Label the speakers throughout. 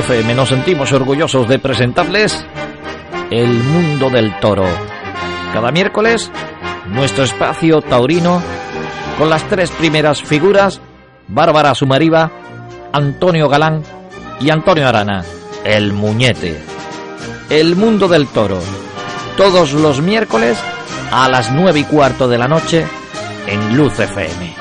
Speaker 1: FM nos sentimos orgullosos de presentarles El Mundo del Toro. Cada miércoles, nuestro espacio taurino con las tres primeras figuras, Bárbara Sumariva, Antonio Galán y Antonio Arana, el Muñete. El Mundo del Toro. Todos los miércoles a las nueve y cuarto de la noche en Luz FM.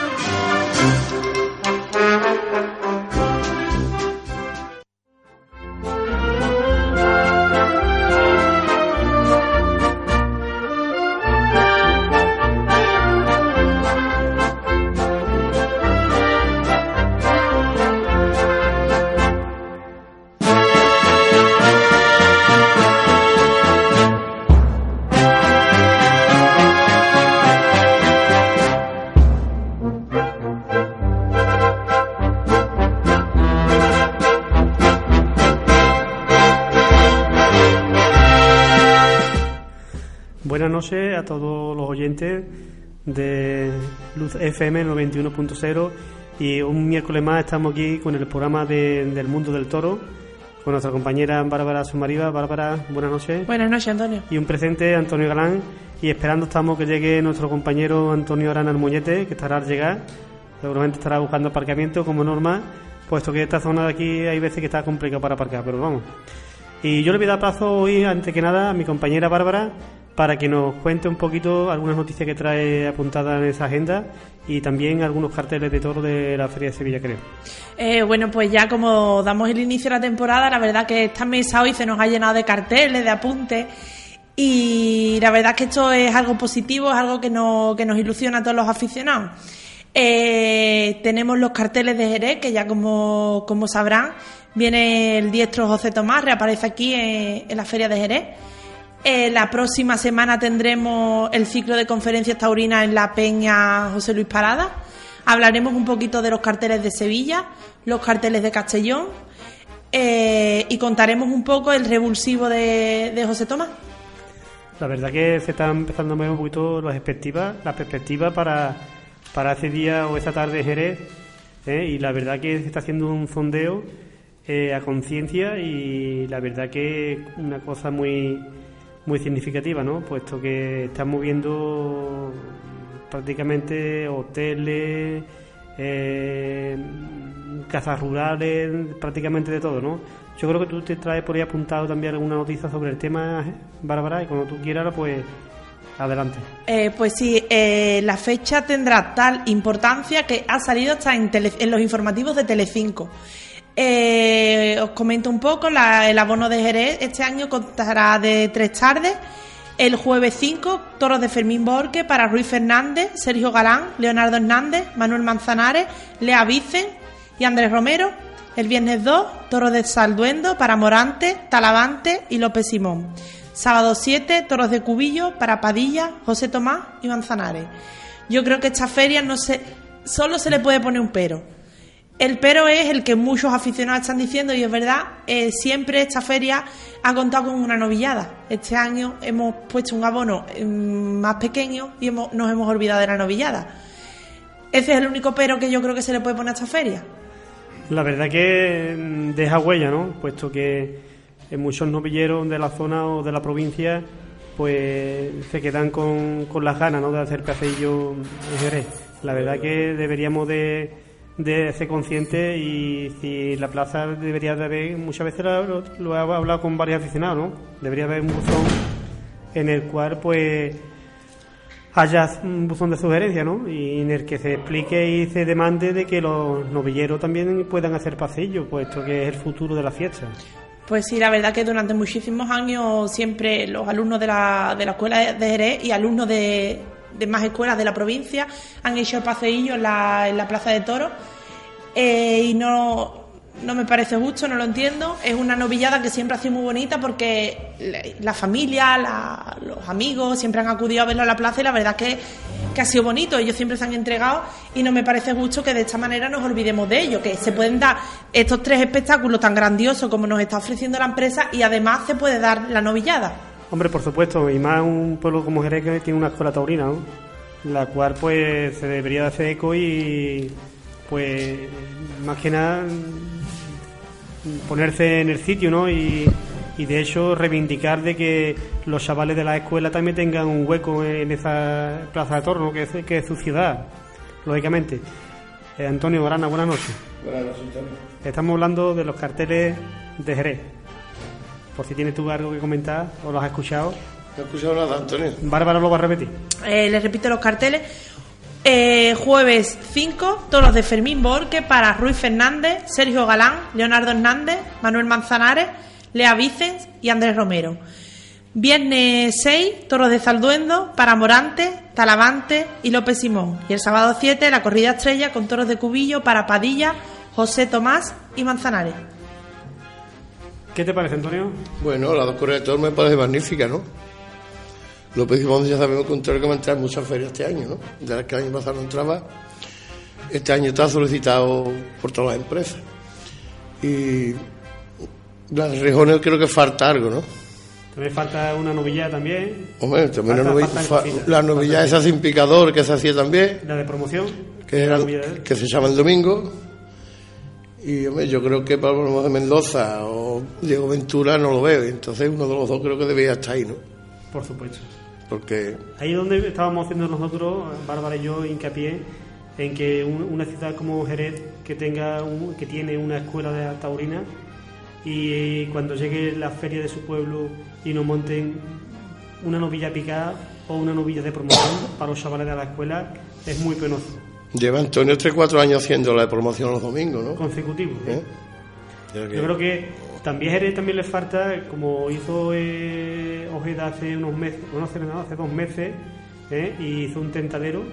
Speaker 2: Todos los oyentes de Luz FM 91.0 y un miércoles más estamos aquí con el programa de- del Mundo del Toro con nuestra compañera Bárbara Sumariva. Bárbara, buenas noches.
Speaker 3: Buenas noches, Antonio.
Speaker 2: Y un presente, Antonio Galán. Y esperando estamos que llegue nuestro compañero Antonio Arana Almuñete, que estará al llegar. Seguramente estará buscando aparcamiento como norma, puesto que esta zona de aquí hay veces que está complicado para aparcar, pero vamos. Y yo le voy a dar plazo hoy, antes que nada, a mi compañera Bárbara para que nos cuente un poquito algunas noticias que trae apuntadas en esa agenda y también algunos carteles de toro de la Feria de Sevilla, creo.
Speaker 3: Eh, bueno, pues ya como damos el inicio de la temporada, la verdad que esta mesa hoy se nos ha llenado de carteles, de apuntes. Y la verdad que esto es algo positivo, es algo que, no, que nos ilusiona a todos los aficionados. Eh, tenemos los carteles de Jerez, que ya como, sabrán, viene el diestro José Tomás, reaparece aquí en la Feria de Jerez. Eh, la próxima semana tendremos el ciclo de conferencias taurinas en la Peña José Luis Parada. Hablaremos un poquito de los carteles de Sevilla, los carteles de Castellón eh, y contaremos un poco el revulsivo de, José Tomás.
Speaker 2: La verdad que se están empezando a mover un poquito las perspectivas, las perspectivas para, para ese día o esa tarde Jerez. ¿eh? Y la verdad que se está haciendo un sondeo eh, a conciencia y la verdad que una cosa muy muy significativa, ¿no? Puesto que están moviendo prácticamente hoteles, eh, casas rurales, prácticamente de todo, ¿no? Yo creo que tú te traes por ahí apuntado también alguna noticia sobre el tema, Bárbara, y cuando tú quieras, pues adelante.
Speaker 3: Eh, pues sí, eh, la fecha tendrá tal importancia que ha salido hasta en, tele- en los informativos de Telecinco. Eh, os comento un poco, la- el abono de Jerez este año contará de tres tardes. El jueves 5, toros de Fermín Borque para Ruiz Fernández, Sergio Galán, Leonardo Hernández, Manuel Manzanares, Lea Vicen y Andrés Romero. El viernes 2, toros de Salduendo para Morante, Talavante y López Simón. Sábado 7, toros de Cubillo para Padilla, José Tomás y Manzanares. Yo creo que esta feria no se, solo se le puede poner un pero. El pero es el que muchos aficionados están diciendo y es verdad, eh, siempre esta feria ha contado con una novillada. Este año hemos puesto un abono mm, más pequeño y hemos- nos hemos olvidado de la novillada. Ese es el único pero que yo creo que se le puede poner a esta feria.
Speaker 2: La verdad que mm, deja huella, ¿no? Puesto que muchos novilleros de la zona o de la provincia pues se quedan con, con las ganas ¿no? de hacer paseillo en Jerez. La verdad que deberíamos de, de ser conscientes y si la plaza debería de haber, muchas veces lo, lo he hablado con varios aficionados, ¿no? Debería haber un buzón en el cual pues haya un buzón de sugerencia, ¿no? Y en el que se explique y se demande de que los novilleros también puedan hacer paseillos, puesto que es el futuro de la fiesta.
Speaker 3: Pues sí, la verdad que durante muchísimos años siempre los alumnos de la, de la escuela de Jerez y alumnos de, de más escuelas de la provincia han hecho paseillos en la, en la Plaza de Toros eh, y no, no me parece justo, no lo entiendo. Es una novillada que siempre ha sido muy bonita porque la, familia, los amigos siempre han acudido a verlo a la plaza y la verdad que, que ha sido bonito. Ellos siempre se han entregado y no me parece justo que de esta manera nos olvidemos de ello, que se pueden dar estos tres espectáculos tan grandiosos como nos está ofreciendo la empresa y además se puede dar la novillada.
Speaker 2: Hombre, por supuesto, y más un pueblo como Jerez que tiene una escuela taurina, ¿no? La cual pues se debería de hacer eco y pues más que nada ponerse en el sitio, ¿no? Y, y de hecho reivindicar de que los chavales de la escuela también tengan un hueco en esa plaza de torno, que es, que es su ciudad, lógicamente. Eh, Antonio Grana, buenas noches.
Speaker 4: Buenas noches, Antonio.
Speaker 2: Estamos hablando de los carteles de Jerez. Por si tienes tú algo que comentar o lo has escuchado.
Speaker 4: No he escuchado nada, Antonio.
Speaker 2: Bárbara lo va a repetir.
Speaker 3: Eh, les repito los carteles. Eh, jueves 5, toros de Fermín Borque para Ruiz Fernández, Sergio Galán, Leonardo Hernández, Manuel Manzanares, Lea Vicens y Andrés Romero. Viernes 6, toros de Zalduendo para Morante, Talavante y López Simón. Y el sábado 7, la corrida estrella con toros de Cubillo para Padilla, José Tomás y Manzanares.
Speaker 2: ¿Qué te parece, Antonio?
Speaker 4: Bueno, la dos de toros me parece magnífica, ¿no? López Simón ya sabemos que un toro que va a entrar en muchas ferias este año, ¿no? De las que el año pasado no entraba, este año está solicitado por todas las empresas. Y las rejones creo que falta algo, ¿no?
Speaker 2: También falta una novilla también.
Speaker 4: Hombre, también
Speaker 2: Falta-
Speaker 4: novilla,
Speaker 2: faltan
Speaker 4: fa- la novilla esa sin picador que se hacía también,
Speaker 2: La de promoción.
Speaker 4: que, era,
Speaker 2: novilla
Speaker 4: que se llama el domingo. Y hombre, yo creo que para los de Mendoza o Diego Ventura no lo veo. Entonces uno de los dos creo que debería estar ahí, ¿no?
Speaker 2: Por supuesto.
Speaker 4: Porque
Speaker 2: Ahí es donde estábamos haciendo nosotros, Bárbara y yo, hincapié en que un- una ciudad como Jerez, que tenga un- que tiene una escuela de taurina, y cuando llegue la feria de su pueblo y nos monten una novilla picada o una novilla de promoción para los chavales de la escuela, es muy penoso.
Speaker 4: Lleva Antonio 3-4 años haciendo la de promoción los domingos, ¿no?
Speaker 2: Consecutivo. ¿eh?
Speaker 4: ¿Eh? Creo que-
Speaker 2: Yo creo que también Jerez también le falta, como hizo eh, Ojeda hace unos meses, bueno, hace, nada, hace dos meses, ¿eh? y hizo un tentadero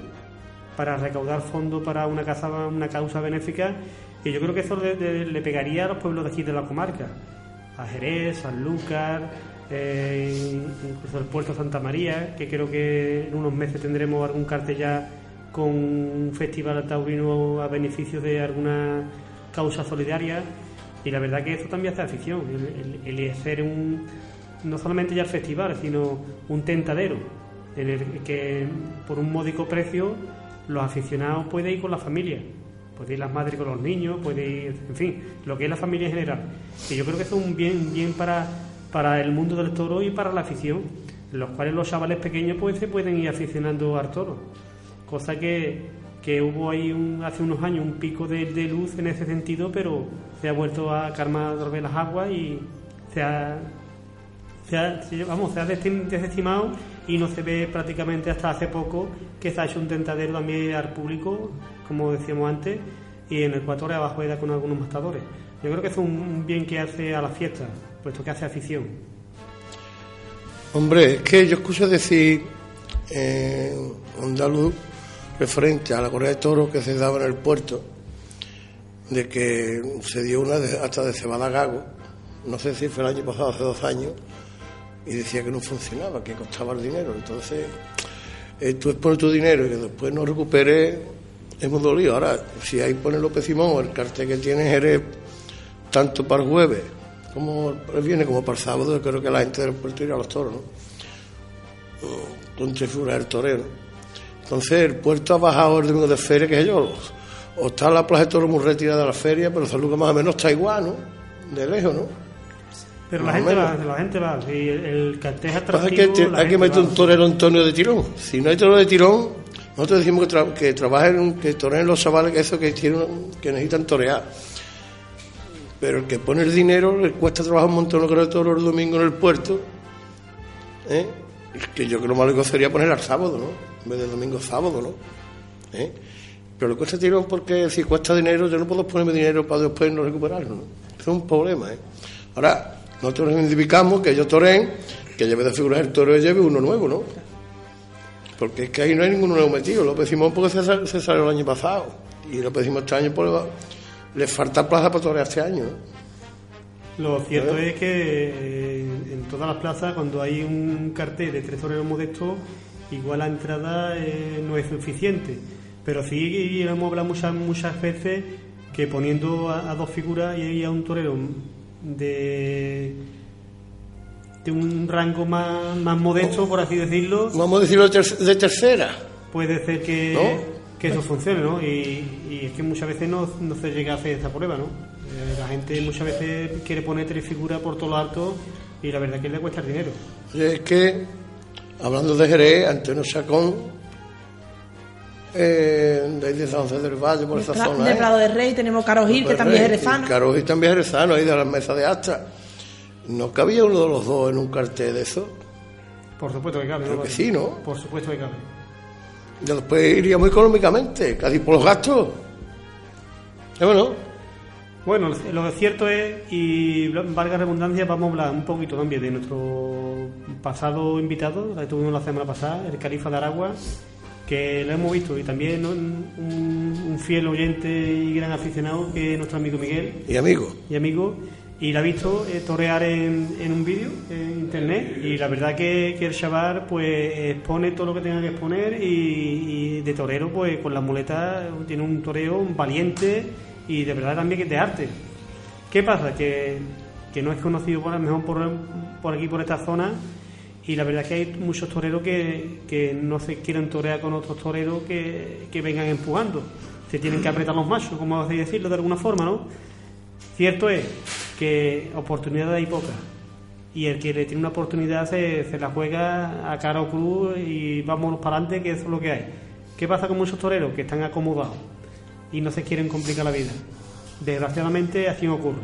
Speaker 2: para recaudar fondos para una, casa, una causa benéfica, y yo creo que eso le, le- le pegaría a los pueblos de aquí de la comarca, a Jerez, San Lucas, eh, incluso el puerto Santa María, que creo que en unos meses tendremos algún cartel ya con un festival taurino a beneficio de alguna causa solidaria. Y la verdad que eso también hace afición, el, el- hacer un, no solamente ya el festival, sino un tentadero, en el que por un módico precio los aficionados pueden ir con la familia, puede ir las madres con los niños, puede ir, en fin, lo que es la familia en general. Que yo creo que es un bien, bien para, para el mundo del toro y para la afición, en los cuales los chavales pequeños pues se pueden ir aficionando al toro. Cosa que, que hubo ahí un- hace unos años un pico de, de luz en ese sentido, pero se ha vuelto a calmar otra vez las aguas y se ha, se ha- vamos, se ha desestimado y no se ve prácticamente hasta hace poco que se ha hecho un tentadero también al público, como decíamos antes, y en el Ecuador abajo era con algunos mastadores. Yo creo que es un, bien que hace a la fiesta, puesto que hace afición.
Speaker 4: Hombre, es que yo escucho decir en andaluz referente a la correa de toros que se daba en el puerto, de que se dio una de- hasta de cebada gago, no sé si fue el año pasado, hace dos años, y decía que no funcionaba, que costaba el dinero. Entonces, eh, tú expones tu dinero y que después no recuperes, es muy dolido. Ahora, si ahí pone López Simón, el cartel que tiene eres tanto para el jueves como el viernes como para el sábado, creo que la gente del puerto irá a los toros, ¿no? Con figuras del torero. Entonces, el puerto ha bajado el domingo de feria, que sé yo, o está la plaza de toros muy retirada de la feria, pero San Lucas más o menos está igual, ¿no? De lejos, ¿no?
Speaker 2: Pero la gente, va, la gente va, el, el cartel es atractivo,
Speaker 4: que te-
Speaker 2: la
Speaker 4: hay que meter
Speaker 2: va.
Speaker 4: un torero Antonio de tirón. Si no hay torero de tirón, nosotros decimos que, tra- que trabajen, que toreen los chavales que eso que tienen, que necesitan torear. Pero el que pone el dinero le cuesta trabajar un montón lo que de toros el domingo en el puerto. ¿eh? Es que yo creo que lo malo sería poner al sábado, ¿no? En vez del domingo sábado, ¿no? ¿Eh? Pero le cuesta tirón porque si cuesta dinero, yo no puedo ponerme dinero para después no recuperarlo, ¿no? Eso es un problema, ¿eh? Ahora, nosotros identificamos que yo toreen, que lleve de figuras el toro y lleve uno nuevo, ¿no? Porque es que ahí no hay ninguno nuevo metido. López Simón porque se, sal- se salió el año pasado. Y López Simón este año pues, le falta plaza para torear este año, ¿no?
Speaker 2: Lo cierto es que eh, en todas las plazas, cuando hay un cartel de tres toreros modestos, igual la entrada eh, no es suficiente. Pero sí hemos hablado muchas, muchas veces que poniendo a, a dos figuras y a un torero de, de un rango más, más modesto, por así decirlo,
Speaker 4: Vamos a decirlo de, ter- de tercera.
Speaker 2: puede ser que,
Speaker 4: ¿No?
Speaker 2: que eso funcione, ¿no? Y, y es que muchas veces no, no se llega a hacer esa prueba, ¿no? Eh, la gente muchas veces quiere poner tres figuras por todo lo alto y la verdad que le cuesta el dinero.
Speaker 4: Es que, hablando de Jerez, Antonio Sacón, eh, de ahí de San José del Valle, por esa
Speaker 3: Pra-
Speaker 4: zona.
Speaker 3: de
Speaker 4: ¿eh?
Speaker 3: Prado de Rey tenemos Caro Gil, que también es jerezano.
Speaker 4: Caro Gil también es jerezano, ahí de las mesas de Astra. ¿No cabía uno de los dos en un cartel de eso?
Speaker 2: Por supuesto que cabe.
Speaker 4: Creo
Speaker 2: ¿no?
Speaker 4: que sí, ¿no?
Speaker 2: Por supuesto que cabe.
Speaker 4: Y después iría muy económicamente, casi por los gastos. ¿Eh, bueno?
Speaker 2: Bueno, lo cierto es, y valga redundancia, vamos a hablar un poquito también de nuestro pasado invitado, que tuvimos la semana pasada, el Califa de Aragua, que lo hemos visto, y también un, un- fiel oyente y gran aficionado, que es nuestro amigo Miguel,
Speaker 4: Y amigo.
Speaker 2: y amigo, y la ha visto eh, torear en, en un vídeo en internet, y la verdad que, que el chaval pues expone todo lo que tenga que exponer, y, y de torero pues con las muletas tiene un toreo valiente, y de verdad también que es de arte. ¿Qué pasa? Que, que no es conocido por, mejor por, por aquí, por esta zona, y la verdad es que hay muchos toreros que, que no se quieren torear con otros toreros que, que vengan empujando. Se tienen que apretar los machos, como así decirlo de alguna forma, ¿no? Cierto es que oportunidades hay pocas. Y el que le tiene una oportunidad se, se la juega a cara o cruz y vámonos para adelante, que eso es lo que hay. ¿Qué pasa con muchos toreros? Que están acomodados y no se quieren complicar la vida. Desgraciadamente así ocurre.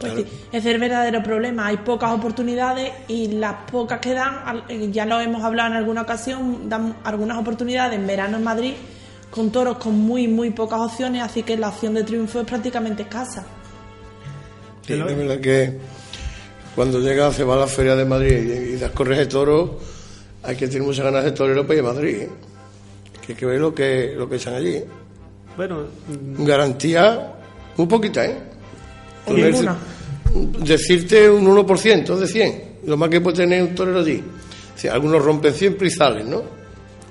Speaker 3: Pues sí, ese es el verdadero problema. Hay pocas oportunidades y las pocas que dan, eh, ya lo hemos hablado en alguna ocasión, dan algunas oportunidades en verano en Madrid con toros con muy, muy pocas opciones, así que la opción de triunfo es prácticamente escasa.
Speaker 4: Sí, es verdad que cuando llega, se va a la Feria de Madrid y, y das corres de toro, hay que tener muchas ganas de torero para ir a Madrid. ¿eh? Que hay que ver lo que, lo que echan allí.
Speaker 2: Bueno, mm,
Speaker 4: Garantía, muy poquita, ¿eh?
Speaker 3: Ninguna.
Speaker 4: Decirte un 1% de 100, lo más que puede tener un torero allí. O sea, algunos rompen siempre y salen, ¿no?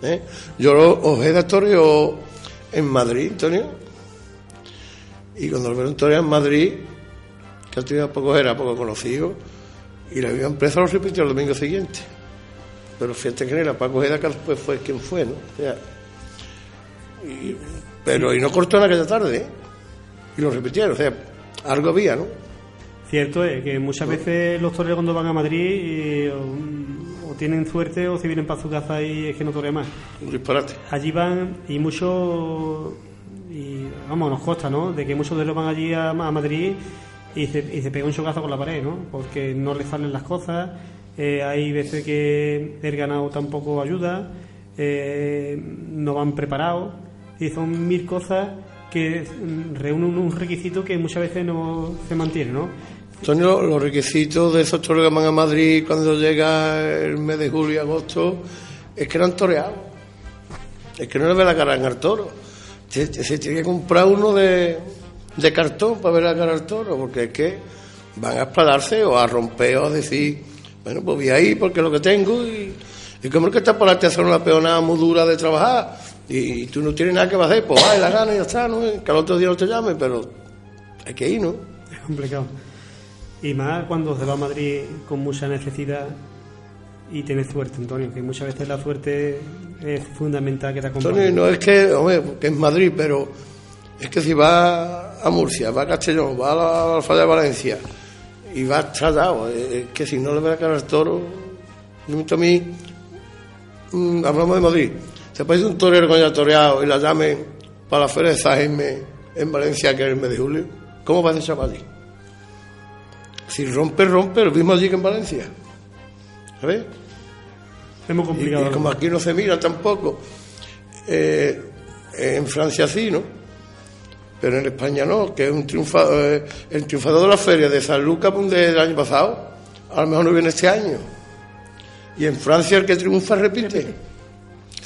Speaker 4: ¿Eh? Yo lo- os he toreo en Madrid, Antonio, y cuando lo veo en toreo en Madrid, que antes poco era poco conocido, y la misma empresa lo repitió el domingo siguiente. Pero fíjate que era Paco Ojeda que después fue quien fue, ¿no? O sea, y- pero y no cortó en aquella tarde, ¿eh? y lo repitieron, o sea, algo había, ¿no?
Speaker 2: Cierto es que muchas veces los toreros cuando van a Madrid y, o, o tienen suerte o se vienen para su casa y es que no torean más.
Speaker 4: Un disparate.
Speaker 2: Allí van y muchos, y vamos, nos consta, ¿no? De que muchos de ellos van allí a, a Madrid y se, y se pega un chocazo con la pared, ¿no? Porque no les salen las cosas, eh, hay veces que el ganado tampoco ayuda, eh, no van preparados y son mil cosas que reúnen un requisito que muchas veces no se mantiene, ¿no?
Speaker 4: Antonio, los requisitos de esos toros que van a Madrid cuando llega el mes de julio y agosto es que eran toreados. Es que no le ve la cara al toro. Se, tiene que comprar uno de, cartón para ver la cara al toro, porque es que van a espaldarse o a romper o a decir, bueno, pues voy ahí porque es lo que tengo y, y como es que está por a hacer una peonada muy dura de trabajar y, tú no tienes nada que hacer, pues ay, la gana y ya está, ¿no? que al otro día no te llame, pero hay que ir, ¿no?
Speaker 2: Es complicado. Y más cuando se va a Madrid con mucha necesidad y tienes suerte, Antonio, que muchas veces la suerte es fundamental que te acompañe.
Speaker 4: Antonio, no es que, hombre, que es Madrid, pero es que si va a Murcia, va a Castellón, va a la, Alfaya de Valencia y va estrellado, es que si no le ve la cara al toro, a mí, mm, hablamos de Madrid, se parece un torero que haya toreado y la llamen para la feria de Jaime en Valencia, que es el mes de julio, ¿cómo va a ese allí? Si rompe, rompe, lo mismo allí que en Valencia. ¿Sabes?
Speaker 2: Es muy complicado.
Speaker 4: y como aquí no se mira tampoco, eh, en Francia sí, ¿no? Pero en España no, que es un triunfador, eh, el triunfador de la feria de San Lucas del año pasado, a lo mejor no viene este año. Y en Francia el que triunfa repite.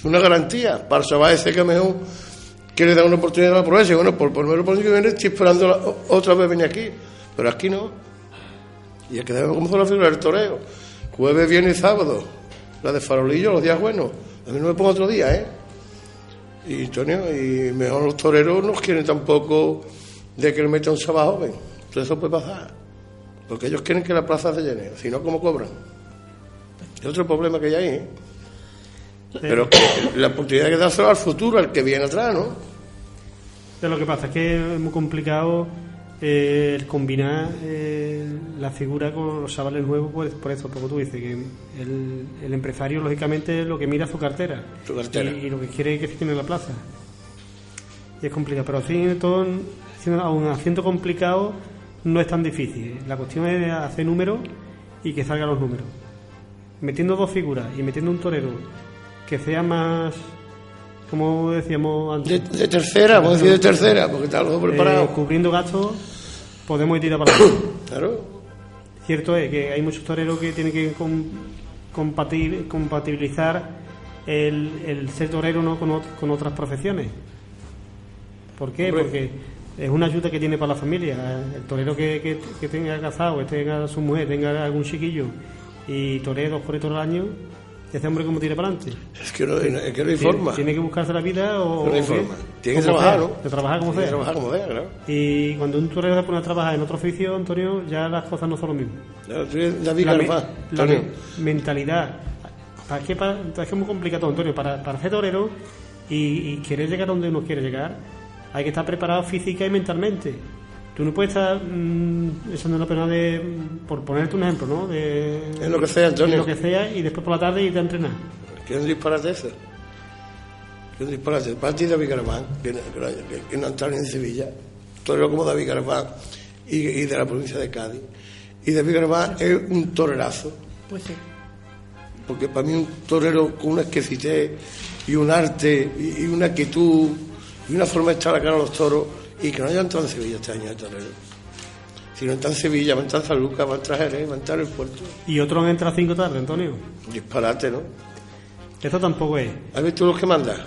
Speaker 4: Es una garantía para el chaval ese que a mejor quiere dar una oportunidad a la. Y bueno, por por menos por que viene estoy esperando otra vez venir aquí. Pero aquí no. Y es que debemos comenzar la figura del toreo. Jueves, viernes y sábado. La de farolillo, los días buenos. A mí no me pongo otro día, ¿eh? Y, Antonio, y mejor los toreros no quieren tampoco de que le meta un chaval joven. Entonces eso puede pasar. Porque ellos quieren que la plaza se llene. Si no, ¿cómo cobran? Es otro problema que hay ahí, ¿eh? Pero la oportunidad que dárselo al futuro, al que viene atrás, ¿no?
Speaker 2: Pero lo que pasa es que es muy complicado eh, el combinar eh, la figura con los chavales nuevos, pues, por eso, como tú dices, que el, el empresario, lógicamente, lo que mira es su cartera.
Speaker 4: Su cartera.
Speaker 2: Y, y lo que quiere es que se tiene en la plaza. Y es complicado, pero así todo, aun haciendo complicado, no es tan difícil. La cuestión es hacer números y que salgan los números. Metiendo dos figuras y metiendo un torero que sea más, como decíamos
Speaker 4: De,
Speaker 2: antes,
Speaker 4: de tercera, vamos a decir de tercera, porque está algo preparado.
Speaker 2: eh, cubriendo gastos, podemos ir tirando para adelante.
Speaker 4: Claro.
Speaker 2: Cierto es que hay muchos toreros que tienen que com- compatir- compatibilizar el, el ser torero no con, ot- con otras profesiones. ¿Por qué?
Speaker 4: Hombre.
Speaker 2: Porque es una ayuda que tiene para la familia. El torero que, que, que tenga casado, que tenga su mujer, tenga algún chiquillo y toree dos por al año, ese hombre como tira para adelante.
Speaker 4: Es que no, es que no hay
Speaker 2: Tiene-
Speaker 4: forma.
Speaker 2: Tiene que buscarse la vida o.
Speaker 4: No hay forma. Tiene que trabajar,
Speaker 2: sea,
Speaker 4: ¿no?
Speaker 2: De trabajar como
Speaker 4: Tiene que
Speaker 2: sea.
Speaker 4: trabajar como sea, claro.
Speaker 2: Y cuando un torero se pone a trabajar en otro oficio, Antonio, ya las cosas no son lo mismo.
Speaker 4: Eres David
Speaker 2: La, me- la me- mentalidad. ¿Para qué? Para, es que es muy complicado, Antonio. Para, para ser torero y, y querer llegar donde uno quiere llegar, hay que estar preparado física y mentalmente. Tú no puedes estar mm, echando una pena de. Por ponerte un ejemplo, ¿no? De,
Speaker 4: En lo que sea, Antonio.
Speaker 2: en lo que sea y después por la tarde irte a entrenar.
Speaker 4: Que es un disparate eso. Que es un disparate. Para ti David Carvajal, que, no- que, no- que- que no entraron en Sevilla. Torero como David Carvajal y, y de la provincia de Cádiz. Y David Carvajal es un torerazo.
Speaker 3: Pues sí.
Speaker 4: Porque para mí un torero con una exquisitez y un arte y, y una quietud y una forma de estar a la cara a los toros y que no haya entrado en Sevilla este año de torero. Si no está en Sevilla, va a entrar en San Lucas, va a entrar en Jerez, va a entrar en el puerto.
Speaker 2: Y otro entra a cinco tarde, Antonio.
Speaker 4: Disparate, ¿no?
Speaker 2: Esto tampoco es.
Speaker 4: ¿Has visto los que mandas?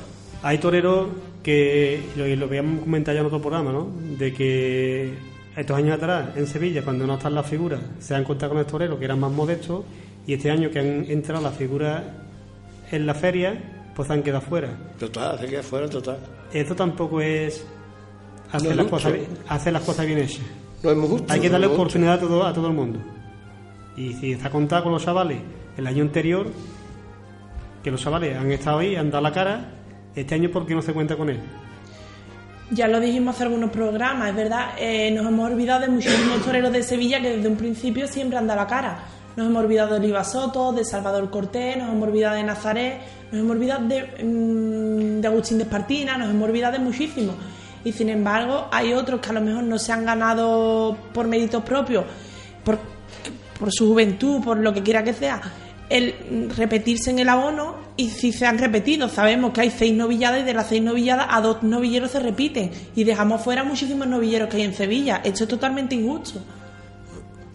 Speaker 2: Hay toreros que, lo, y lo habíamos comentado ya en otro programa, ¿no? De que estos años atrás, en Sevilla, cuando no están las figuras, se han contado con el torero que eran más modestos, y este año que han entrado las figuras en la feria, pues han quedado fuera.
Speaker 4: Total, se queda fuera, total.
Speaker 2: Esto tampoco es hacer,
Speaker 4: No
Speaker 2: las, cosas, bien- hacer las cosas bien hechas.
Speaker 4: No es.
Speaker 2: Hay que darle oportunidad a todo, a todo el mundo. Y si está contado con los chavales el año anterior, que los chavales han estado ahí, han dado la cara, este año ¿por qué no se cuenta con él?
Speaker 3: Ya lo dijimos hace algunos programas, es verdad, eh, nos hemos olvidado de muchísimos toreros de Sevilla que desde un principio siempre han dado la cara. Nos hemos olvidado de Oliva Soto, de Salvador Cortés, nos hemos olvidado de Nazaret, nos hemos olvidado de, mm, de Agustín de Espartina, nos hemos olvidado de muchísimos. Y sin embargo, hay otros que a lo mejor no se han ganado por méritos propios, por, por su juventud, por lo que quiera que sea, el repetirse en el abono y si se han repetido, sabemos que hay seis novilladas y de las seis novilladas a dos novilleros se repiten y dejamos fuera muchísimos novilleros que hay en Sevilla. Esto es totalmente injusto.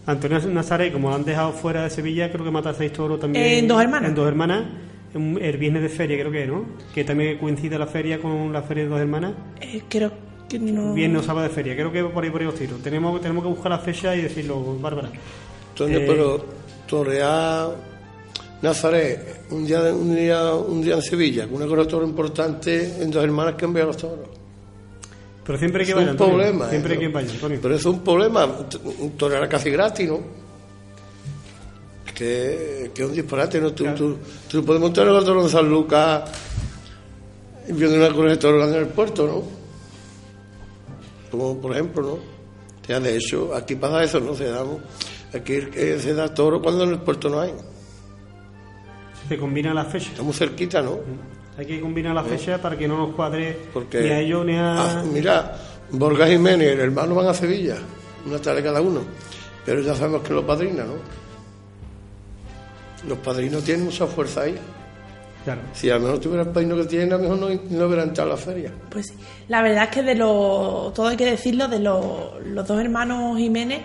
Speaker 2: Antonio Nazaret, como han dejado fuera de Sevilla, creo que mata seis toros también.
Speaker 3: En Dos Hermanas.
Speaker 2: En dos hermanas, el viernes de feria, creo que, ¿no? Que también coincide la feria con la feria de dos hermanas.
Speaker 3: Eh, creo que no.
Speaker 2: Viernes o sábado de feria, creo que por ahí por ahí os tiro. Tenemos, tenemos que buscar la fecha y decirlo, Bárbara.
Speaker 4: Antonio,
Speaker 2: Eh,
Speaker 4: pero torear Nazaret un día, un día un día en Sevilla, con una cosa toro importante en dos hermanas que envían los toros.
Speaker 2: Pero siempre hay que
Speaker 4: Es
Speaker 2: vaya,
Speaker 4: un
Speaker 2: Antonio.
Speaker 4: problema.
Speaker 2: Siempre
Speaker 4: ¿eh?
Speaker 2: hay que vaya, Antonio.
Speaker 4: Pero es un problema. Un torear casi gratis, ¿no? Que, que es un disparate, ¿no? Tú,
Speaker 2: Claro.
Speaker 4: tú, tú puedes montar el toro en San Lucas y viendo una correa de toro en el puerto, ¿no? Como por ejemplo, ¿no? Ya de hecho, aquí pasa eso, ¿no? Se da, aquí eh, se da toro cuando en el puerto no hay.
Speaker 2: Se combina las fechas.
Speaker 4: Estamos cerquita, ¿no?
Speaker 2: Hay que combinar las fechas para que no nos cuadre
Speaker 4: Porque,
Speaker 2: ni a ellos ni a...
Speaker 4: Ah, mira, Borja Jiménez y el hermano van a Sevilla, una tarde cada uno. Pero ya sabemos que los padrinos, ¿no? Los padrinos tienen mucha fuerza ahí.
Speaker 2: Claro.
Speaker 4: Si a lo mejor tuviera el padrino que tienen, a lo mejor no, no hubieran entrado a la feria.
Speaker 3: Pues sí. La verdad es que de los. Todo hay que decirlo, de los, los dos hermanos Jiménez.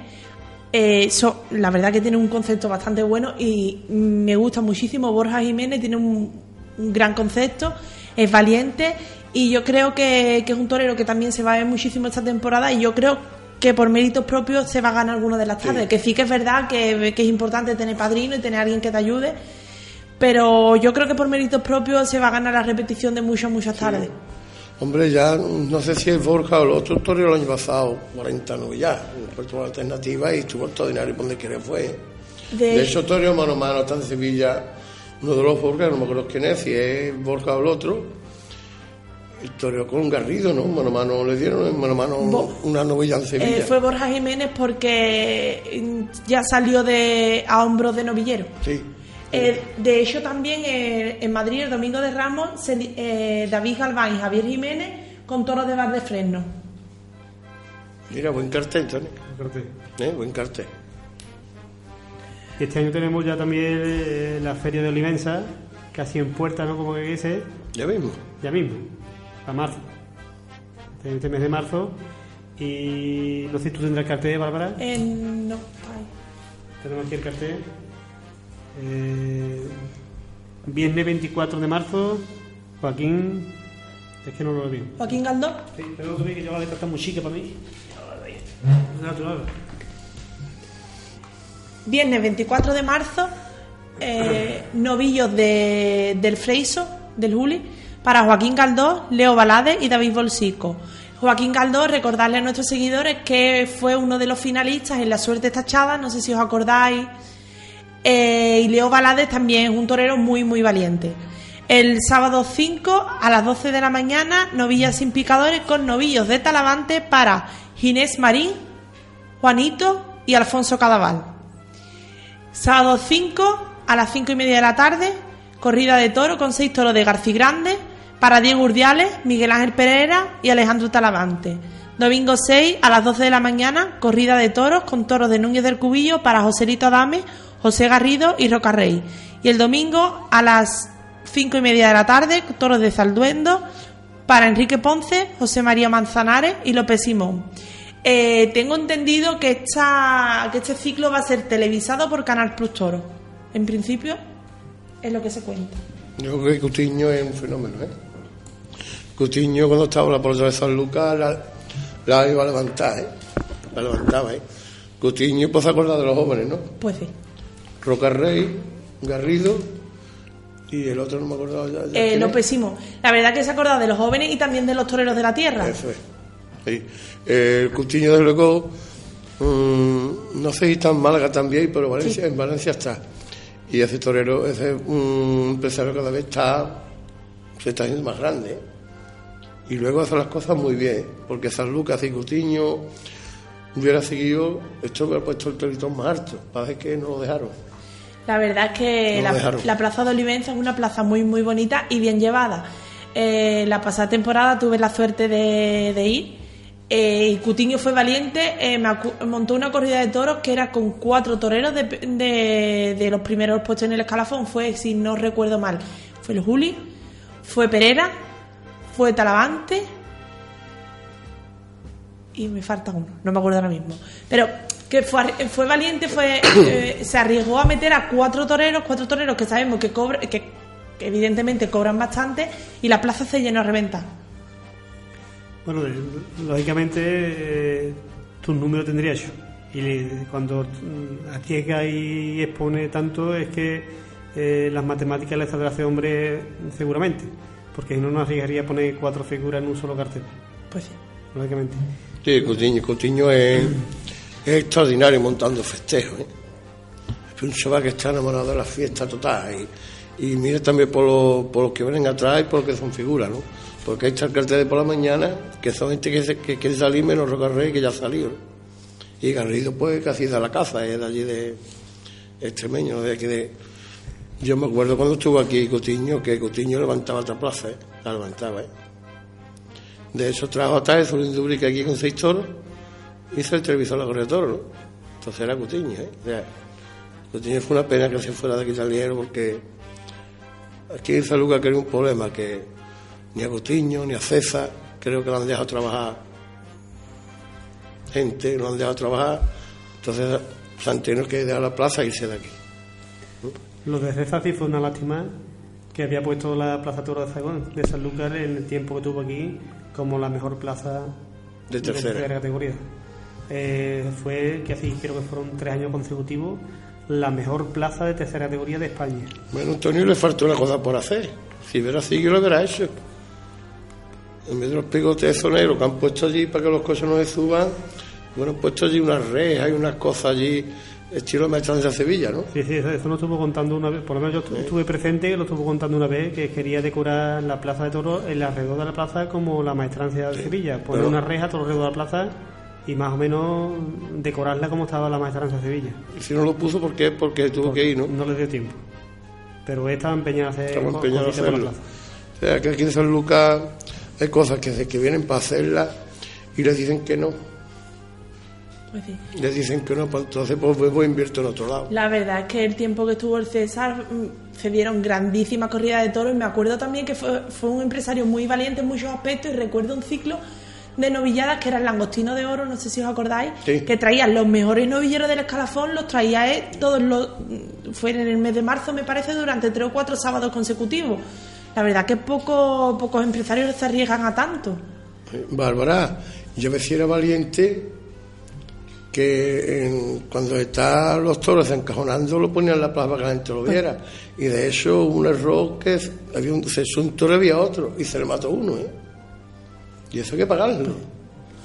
Speaker 3: eh, son- la verdad que tienen un concepto bastante bueno y me gusta muchísimo. Borja Jiménez tiene un, un gran concepto, es valiente y yo creo que, que es un torero que también se va a ver muchísimo esta temporada y yo creo que por méritos propios se va a ganar alguna de las tardes. Que sí que es verdad que, que es importante tener padrino y tener alguien que te ayude, pero yo creo que por méritos propios se va a ganar la repetición de muchas, muchas tardes.
Speaker 4: Hombre, ya no sé si es Borja o el otro torero el año pasado, 40 no ya, de la alternativa y estuvo extraordinario donde quiera fue.
Speaker 3: De-
Speaker 4: De hecho, torero mano a mano está en Sevilla, uno de los Borja, no me acuerdo quién es, si es Borja o el otro. Toreó con Garrido, ¿no? Mano a mano le dieron, mano a mano una novilla en Sevilla.
Speaker 3: Eh, fue Borja Jiménez porque mm, ya salió de a hombros de novillero.
Speaker 4: Sí.
Speaker 3: Eh, de hecho, también eh, en Madrid, el domingo de Ramos, se- eh, David Galván y Javier Jiménez con toros de bar de fresno.
Speaker 4: Mira, buen cartel, Tony. ¿Eh? Buen cartel.
Speaker 2: Y este año tenemos ya también eh, la feria de Olivenza, casi en puerta, ¿no? Como que dice,
Speaker 4: Ya mismo.
Speaker 2: ya mismo, a marzo. Este- Este mes de marzo. Y no sé si tú tendrás el cartel, Bárbara.
Speaker 3: Eh, no, ay.
Speaker 2: Tenemos aquí el cartel. Eh, viernes 24 de marzo, Joaquín. Es que no lo veo bien.
Speaker 3: Joaquín Galdós.
Speaker 2: Sí, pero que yo la letra está muy chica para mí. Natural.
Speaker 3: Viernes 24 de marzo, eh, novillos de, del Freiso, del Juli, para Joaquín Galdós, Leo Balade y David Bolsico. Joaquín Galdós, recordarle a nuestros seguidores que fue uno de los finalistas en La Suerte Tachada, no sé si os acordáis. Eh, y Leo Balades también es un torero muy, muy valiente. El sábado 5 a las 12 de la mañana, novillas sin picadores con novillos de Talavante para Ginés Marín, Juanito y Alfonso Cadaval. Sábado 5 a las 5 y media de la tarde, corrida de toro con seis toros de García Grande para Diego Urdiales, Miguel Ángel Pereira y Alejandro Talavante. Domingo 6 a las 12 de la mañana, corrida de toros con toros de Núñez del Cubillo para Joselito Adame, José Garrido y Roca Rey. Y el domingo a las 5 y media de la tarde, toros de Zalduendo para Enrique Ponce, José María Manzanares y López Simón. Eh, tengo entendido que, esta, que este ciclo va a ser televisado por Canal Plus Toro. En principio, es lo que se cuenta.
Speaker 4: Yo creo que Cutiño es un fenómeno, ¿eh? Cutiño cuando estaba en la puerta de San Lucas la, la iba a levantar, ¿eh? La levantaba, ¿eh? Cutiño, pues se acuerda de los jóvenes, ¿no?
Speaker 3: Pues sí.
Speaker 4: Roca Rey, Garrido y el otro no me acordaba ya. ya
Speaker 3: Eh. López Simón. La verdad que se ha acordado de los jóvenes y también de los toreros de la tierra.
Speaker 4: Eso es. Sí. El Cutiño, desde luego, mm, no sé si está en Málaga también, pero Valencia, en Valencia está. Y ese torero, ese mm, empresario cada vez está, se está haciendo más grande. ¿eh? Y luego hace las cosas muy bien, porque San Lucas y Cutiño hubiera seguido, esto hubiera puesto el pelotón más alto, parece que no lo dejaron.
Speaker 3: La verdad es que
Speaker 4: No
Speaker 3: la, la plaza de Olivenza es una plaza muy, muy bonita y bien llevada. Eh, la pasada temporada tuve la suerte de, de ir. eh, y Cutiño fue valiente, eh, me montó una corrida de toros que era con cuatro toreros de, de- de los primeros puestos en el escalafón. Fue, si no recuerdo mal, fue el Juli, fue Pereira, fue Talavante y me falta uno, no me acuerdo ahora mismo. Pero que fue, arri- fue valiente, fue eh, se arriesgó a meter a cuatro toreros, cuatro toreros que sabemos que, cobra, que, evidentemente cobran bastante y la plaza se llenó a reventar.
Speaker 2: Bueno, eh, lógicamente eh, tu número tendría eso. Y cuando mm, arriesga y expone tanto es que eh, las matemáticas le saldrá a ese hombre seguramente. Porque no, no arriesgaría a poner cuatro figuras en un solo cartel.
Speaker 3: Pues sí.
Speaker 2: Lógicamente.
Speaker 4: Sí, Cutiño, Cutiño es, es extraordinario montando festejos. ¿eh? Es un chaval que está enamorado de la fiesta total. Y, y mira también por, los- por los que vienen atrás y por los que son figuras, ¿no? Porque ahí está el cartel de por la mañana, que son gente que, se- que quiere salir menos Roca Rey, que ya salió. ¿no? Y Garrido, pues casi de la caza, es de allí de extremeño, de aquí de. Yo me acuerdo cuando estuvo aquí Cutiño, que Cutiño levantaba otra plaza, ¿eh? La levantaba, ¿eh? De eso trajo hasta eso, un Dubrique aquí con seis toros, hizo el televisor la correa ¿no? Entonces era Cutiño, ¿eh? O sea, Cutiño fue una pena que se fuera de aquí porque aquí en San Lucas que era un problema, que ni a Cutiño ni a César creo que lo han dejado trabajar gente, lo han dejado trabajar, entonces se tenido que dejar la plaza e irse de aquí.
Speaker 2: Lo de sí fue una lástima que había puesto la Plaza Toro de Zagón, de Sanlúcar en el tiempo que tuvo aquí como la mejor plaza
Speaker 4: De tercera.
Speaker 2: categoría. Eh, fue que así creo que fueron tres años consecutivos la mejor plaza de tercera categoría de España.
Speaker 4: Bueno, Antonio le faltó una cosa por hacer. Si hubiera seguido, lo hubiera hecho. En vez de los picotes soneros que han puesto allí para que los coches no se suban, bueno, han puesto allí unas rejas y unas cosas allí estilo maestranza Sevilla, ¿no?
Speaker 2: Sí, sí, eso, lo estuvo contando una vez, por lo menos yo estu- estuve presente, lo estuvo contando una vez, que quería decorar la plaza de toros, el alrededor de la plaza como la maestranza de Sevilla, poner
Speaker 4: pero-
Speaker 2: una reja todo alrededor de la plaza y más o menos decorarla como estaba la maestranza de Sevilla.
Speaker 4: Y si no lo puso, ¿por qué? Porque tuvo que ir, ¿no?
Speaker 2: No le dio tiempo. Pero estaba empeñado a hacer
Speaker 4: Estamos
Speaker 2: co-
Speaker 4: empeñados a
Speaker 2: cositas por la
Speaker 4: hacerlo. O sea, que aquí en San Lucas hay cosas que, se- que vienen para hacerlas y les dicen que no.
Speaker 3: Pues sí.
Speaker 4: Les dicen que no, pues entonces pues vuelvo e invierto en otro lado.
Speaker 3: La verdad es que el tiempo que estuvo el César mm, se dieron grandísimas corridas de toros y me acuerdo también que fue, fue un empresario muy valiente en muchos aspectos y recuerdo un ciclo de novilladas que era el langostino de oro, no sé si os acordáis,
Speaker 4: Sí.
Speaker 3: que traían los mejores novilleros del escalafón, los traía él todos los... mm, fue en el mes de marzo me parece, durante tres o cuatro sábados consecutivos. La verdad que poco, pocos empresarios se arriesgan a tanto.
Speaker 4: Bárbara, yo me si era valiente que en- cuando está los toros encajonando lo ponían en la plaza para que la gente lo viera. Y de hecho un error que había un, se echó un toro había otro y se le mató uno, ¿eh? Y eso hay que pagarlo.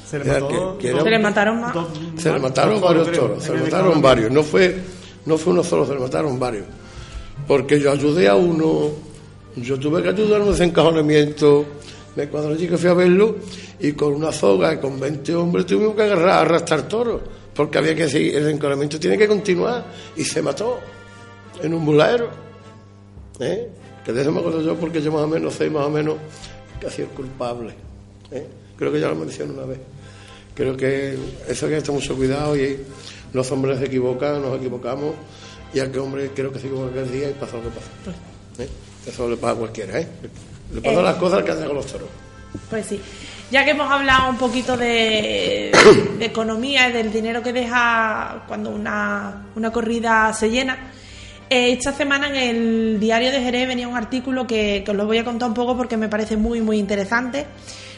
Speaker 2: Se le mató
Speaker 4: que- que
Speaker 2: dos-
Speaker 4: era-
Speaker 3: Se le mataron más.
Speaker 4: Se le mataron varios
Speaker 2: creo,
Speaker 4: toros, se le mataron varios. No fue, no fue uno solo, se le mataron varios. Porque yo ayudé a uno, yo tuve que ayudar a un desencajonamiento. Me cuando allí que fui a verlo y con una soga y con 20 hombres tuvimos que agarrar, arrastrar toros. Porque había que seguir, el desencajonamiento tiene que continuar. Y se mató en un bulero. ¿eh? Que de eso me acuerdo yo porque yo más o menos sé más o menos que ha sido el culpable. ¿eh? Creo que ya lo mencioné una vez. Creo que eso hay que tener mucho cuidado y los hombres se equivocan, nos equivocamos y a aquel hombre creo que se equivoca aquel día y pasa lo que pasa. ¿eh? Eso le pasa a cualquiera, ¿eh? Le pasan
Speaker 3: Eh.
Speaker 4: las cosas que hace con los toros.
Speaker 3: Pues sí. Ya que hemos hablado un poquito de, economía y del dinero que deja cuando una, una corrida se llena, eh, esta semana en el diario de Jerez venía un artículo que, os lo voy a contar un poco porque me parece muy, muy interesante.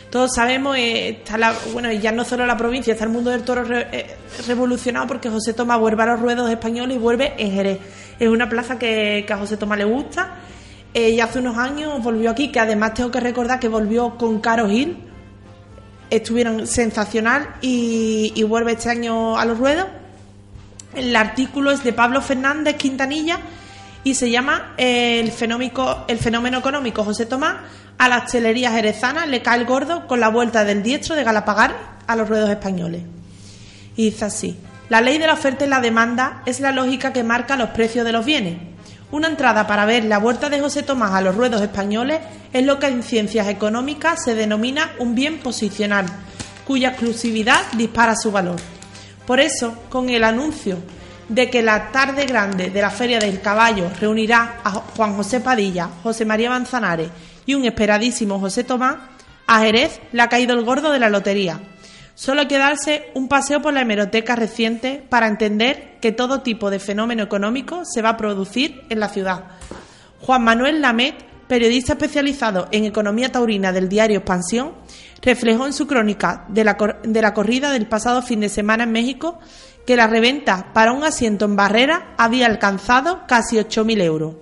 Speaker 3: Todos sabemos, eh, está la, bueno, ya no solo la provincia, está el mundo del toro eh, revolucionado porque José Tomás vuelve a los ruedos españoles y vuelve en Jerez. Es una plaza que, que a José Tomás le gusta. Y hace unos años volvió aquí, que además tengo que recordar que volvió con Caro Gil, estuvieron sensacional y, y vuelve este año a los ruedos. El artículo es de Pablo Fernández Quintanilla y se llama el, fenómico- el fenómeno económico José Tomás a las chelerías jerezanas le cae el gordo con la vuelta del diestro de Galapagar a los ruedos españoles. Y dice así, la ley de la oferta y la demanda es la lógica que marca los precios de los bienes. Una entrada para ver la vuelta de José Tomás a los ruedos españoles es lo que en ciencias económicas se denomina un bien posicional, cuya exclusividad dispara su valor. Por eso, con el anuncio de que la tarde grande de la Feria del Caballo reunirá a Juan José Padilla, José María Manzanares y un esperadísimo José Tomás, a Jerez le ha caído el gordo de la lotería. Solo hay que darse un paseo por la hemeroteca reciente para entender que todo tipo de fenómeno económico se va a producir en la ciudad. Juan Manuel Lamet, periodista especializado en economía taurina del diario Expansión, reflejó en su crónica de la, de la corrida del pasado fin de semana en México que la reventa para un asiento en barrera había alcanzado casi 8.000 euros.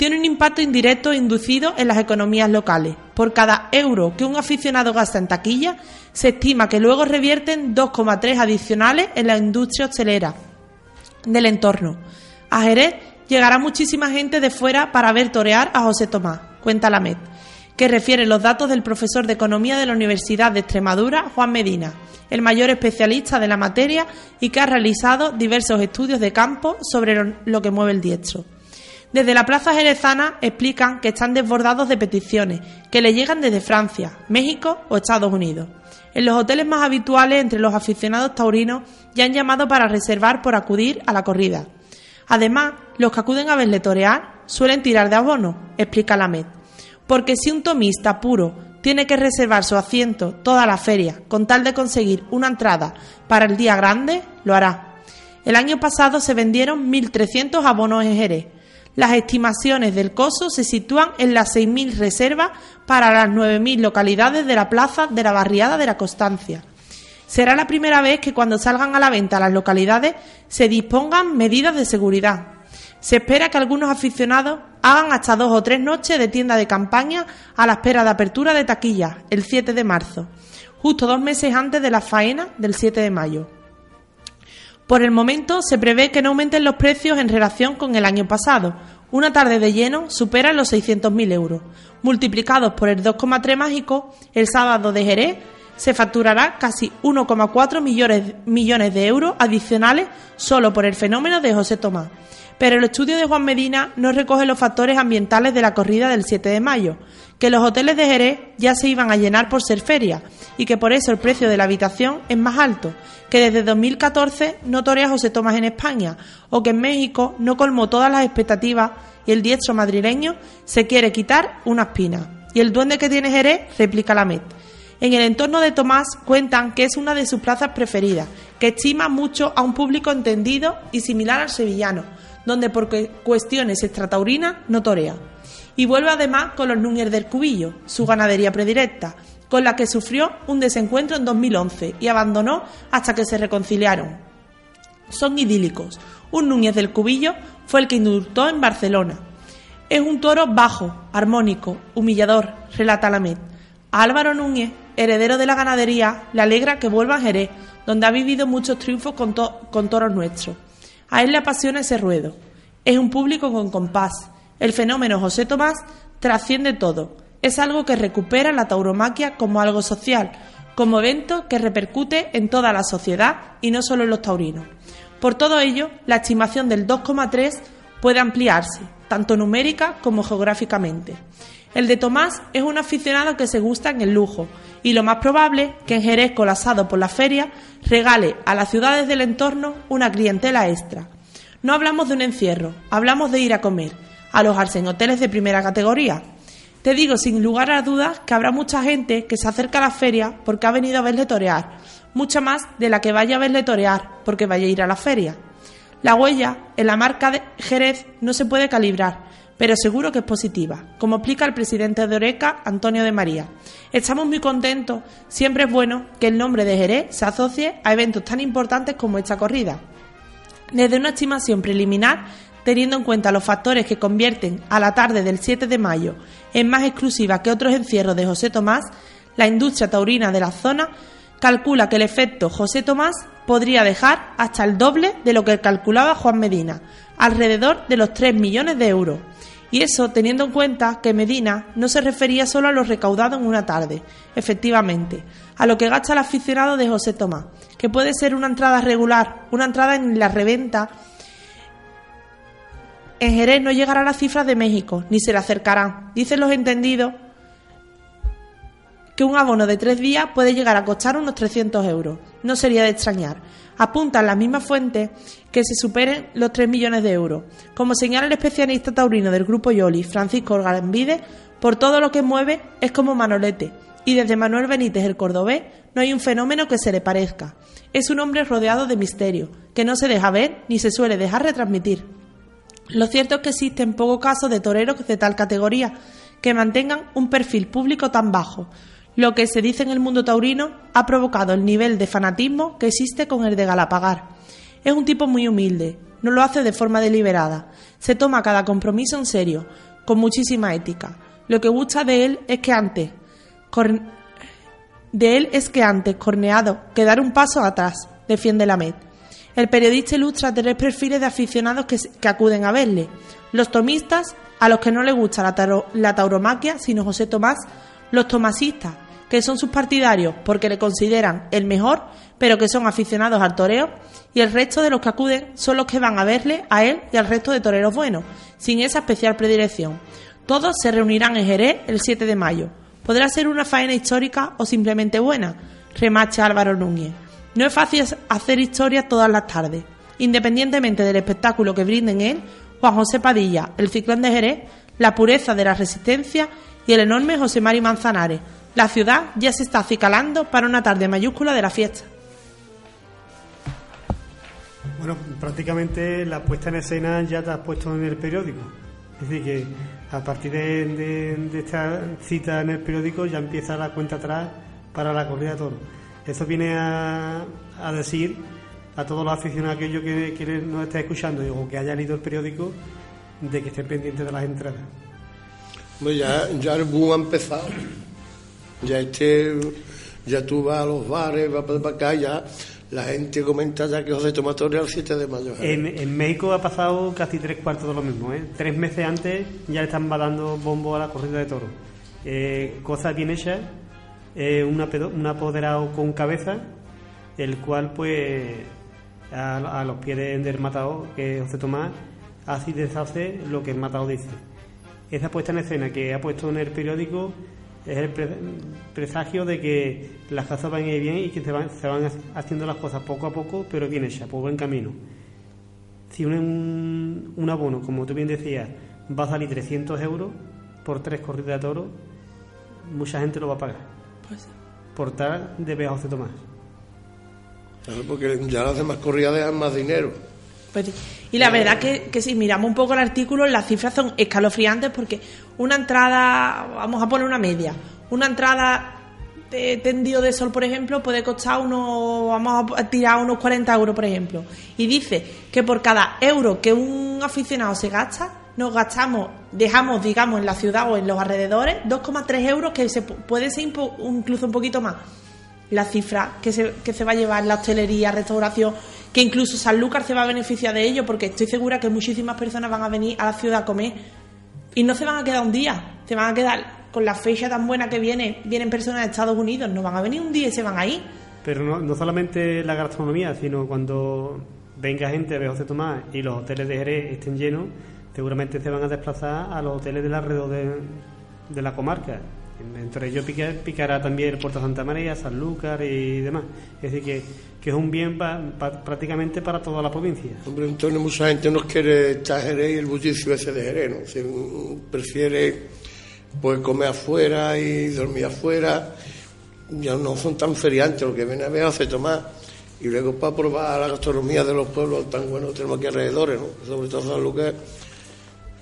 Speaker 3: Tiene un impacto indirecto inducido en las economías locales. Por cada euro que un aficionado gasta en taquilla, se estima que luego revierten 2,3 adicionales en la industria hostelera del entorno. A Jerez llegará muchísima gente de fuera para ver torear a José Tomás, cuenta la MED, que refiere los datos del profesor de Economía de la Universidad de Extremadura, Juan Medina, el mayor especialista de la materia y que ha realizado diversos estudios de campo sobre lo- lo que mueve el diestro. Desde la Plaza Jerezana explican que están desbordados de peticiones que le llegan desde Francia, México o Estados Unidos. En los hoteles más habituales entre los aficionados taurinos ya han llamado para reservar por acudir a la corrida. Además, los que acuden a verle torear suelen tirar de abono, explica la MED. Porque si un tomista puro tiene que reservar su asiento toda la feria con tal de conseguir una entrada para el día grande, lo hará. El año pasado se vendieron 1.300 abonos en Jerez. Las estimaciones del coso se sitúan en las 6.000 reservas para las 9.000 localidades de la plaza de la barriada de la Constancia. Será la primera vez que cuando salgan a la venta las localidades se dispongan medidas de seguridad. Se espera que algunos aficionados hagan hasta dos o tres noches de tienda de campaña a la espera de apertura de taquillas el 7 de marzo, justo dos meses antes de la faena del 7 de mayo. Por el momento se prevé que no aumenten los precios en relación con el año pasado. Una tarde de lleno supera los 600.000 euros. Multiplicados por el 2,3 mágico, el sábado de Jerez se facturará casi 1,4 millones, millones de euros adicionales solo por el fenómeno de José Tomás. Pero el estudio de Juan Medina no recoge los factores ambientales de la corrida del 7 de mayo, que los hoteles de Jerez ya se iban a llenar por ser feria y que por eso el precio de la habitación es más alto, que desde 2014 no torea José Tomás en España o que en México no colmó todas las expectativas y el diestro madrileño se quiere quitar una espina. Y el duende que tiene Jerez replica la Met. En el entorno de Tomás cuentan que es una de sus plazas preferidas, que estima mucho a un público entendido y similar al sevillano, donde por cuestiones extrataurinas no torea. Y vuelve además con los Núñez del Cubillo, su ganadería predilecta, con la que sufrió un desencuentro en 2011 y abandonó hasta que se reconciliaron. Son idílicos. Un Núñez del Cubillo fue el que indultó en Barcelona. Es un toro bajo, armónico, humillador, relata Lamet. Álvaro Núñez heredero de la ganadería, le alegra que vuelva a Jerez, donde ha vivido muchos triunfos con, toros nuestros. A él le apasiona ese ruedo. Es un público con compás. El fenómeno José Tomás trasciende todo. Es algo que recupera la tauromaquia como algo social, como evento que repercute en toda la sociedad y no solo en los taurinos. Por todo ello, la estimación del 2,3 puede ampliarse, tanto numérica como geográficamente. El de Tomás es un aficionado que se gusta en el lujo y lo más probable que en Jerez colapsado por la feria regale a las ciudades del entorno una clientela extra. No hablamos de un encierro, hablamos de ir a comer, alojarse en hoteles de primera categoría. Te digo sin lugar a dudas que habrá mucha gente que se acerca a la feria porque ha venido a verle torear, mucha más de la que vaya a verle torear porque vaya a ir a la feria. La huella en la marca de Jerez no se puede calibrar, pero seguro que es positiva, como explica el presidente de Oreca, Antonio de María. Estamos muy contentos, siempre es bueno que el nombre de Jerez se asocie a eventos tan importantes como esta corrida. Desde una estimación preliminar, teniendo en cuenta los factores que convierten a la tarde del 7 de mayo en más exclusiva que otros encierros de José Tomás, la industria taurina de la zona calcula que el efecto José Tomás podría dejar hasta el doble de lo que calculaba Juan Medina, alrededor de los 3 millones de euros. Y eso teniendo en cuenta que Medina no se refería solo a los recaudados en una tarde, efectivamente, a lo que gasta el aficionado de José Tomás, que puede ser una entrada regular, una entrada en la reventa. En Jerez no llegará a las cifras de México, ni se le acercarán. Dicen los entendidos que un abono de tres días puede llegar a costar unos 300 euros. No sería de extrañar apuntan las mismas fuentes que se superen los 3 millones de euros. Como señala el especialista taurino del grupo Yoli, Francisco Orgambide, por todo lo que mueve es como Manolete, y desde Manuel Benítez el cordobés no hay un fenómeno que se le parezca. Es un hombre rodeado de misterio, que no se deja ver ni se suele dejar retransmitir. Lo cierto es que existen pocos casos de toreros de tal categoría que mantengan un perfil público tan bajo, lo que se dice en el mundo taurino ha provocado el nivel de fanatismo que existe con el de Galapagar. Es un tipo muy humilde, no lo hace de forma deliberada, se toma cada compromiso en serio, con muchísima ética. Lo que gusta de él es que antes de él es que antes corneado que dar un paso atrás, defiende la MED. El periodista ilustra tres perfiles de aficionados que, acuden a verle. Los tomistas, a los que no le gusta la, la tauromaquia, sino José Tomás, los tomasistas, que son sus partidarios porque le consideran el mejor, pero que son aficionados al toreo, y el resto de los que acuden son los que van a verle a él y al resto de toreros buenos, sin esa especial predilección. Todos se reunirán en Jerez el 7 de mayo. Podrá ser una faena histórica o simplemente buena, remacha Álvaro Núñez. No es fácil hacer historia todas las tardes. Independientemente del espectáculo que brinden él, Juan José Padilla, el ciclón de Jerez, la pureza de la resistencia y el enorme José Mari Manzanares, la ciudad ya se está acicalando para una tarde mayúscula de la fiesta.
Speaker 2: Bueno, prácticamente la puesta en escena ya te has puesto en el periódico. Es decir, que a partir de, esta cita en el periódico ya empieza la cuenta atrás para la corrida de toros. Eso viene a, decir a todos los aficionados, aquellos que, que nos estén escuchando o que haya leído el periódico, de que estén pendientes de las entradas.
Speaker 4: Pues ya, ya el boom ha empezado. Ya este, ya tú vas a los bares, vas para acá, ya la gente comenta ya que José Tomás torea el 7 de mayo.
Speaker 2: En, en, México ha pasado casi tres cuartos de lo mismo. ¿eh? Tres meses antes ya le están dando bombo a la corrida de toros. Eh, cosa bien hecha, eh, un, un apoderado con cabeza, el cual pues a, los pies del matador, que es José Tomás, así deshace lo que el matador dice. Esa puesta en escena que ha puesto en el periódico es el presagio de que las cosas van a ir bien y que se van, se van haciendo las cosas poco a poco, pero bien hechas, por buen camino. Si un, un abono, como tú bien decías, va a salir 300 euros por tres corridas de toro, mucha gente lo va a pagar. Pues por tal de a José Tomás.
Speaker 4: Claro, porque ya las demás corridas dejan más dinero.
Speaker 3: Pues y la verdad que, que si miramos un poco el artículo, las cifras son escalofriantes porque una entrada, vamos a poner una media, una entrada de tendido de sol, por ejemplo, puede costar unos, vamos a tirar unos 40 euros, por ejemplo. Y dice que por cada euro que un aficionado se gasta, nos gastamos, dejamos, digamos, en la ciudad o en los alrededores, 2,3 euros, que se puede ser incluso un poquito más. La cifra que se, que se va a llevar la hostelería, restauración, que incluso Sanlúcar se va a beneficiar de ello, porque estoy segura que muchísimas personas van a venir a la ciudad a comer y no se van a quedar un día, se van a quedar con la fecha tan buena que viene, vienen personas de Estados Unidos, no van a venir un día y se van a ir.
Speaker 2: Pero no, no solamente la gastronomía, sino cuando venga gente de José Tomás y los hoteles de Jerez estén llenos, seguramente se van a desplazar a los hoteles del alrededor de, de la comarca. Entre ellos picará también el Puerto Santa María, Sanlúcar y demás. Es decir, que, que es un bien prácticamente para toda la provincia.
Speaker 4: Hombre, entonces mucha gente no quiere estar Jerez y el bullicio ese de Jerez, ¿no? prefiere pues comer afuera y dormir afuera. Ya no son tan feriantes, lo que viene a ver hace tomar. Y luego para probar la gastronomía de los pueblos tan buenos tenemos aquí alrededor, ¿no? sobre todo Sanlúcar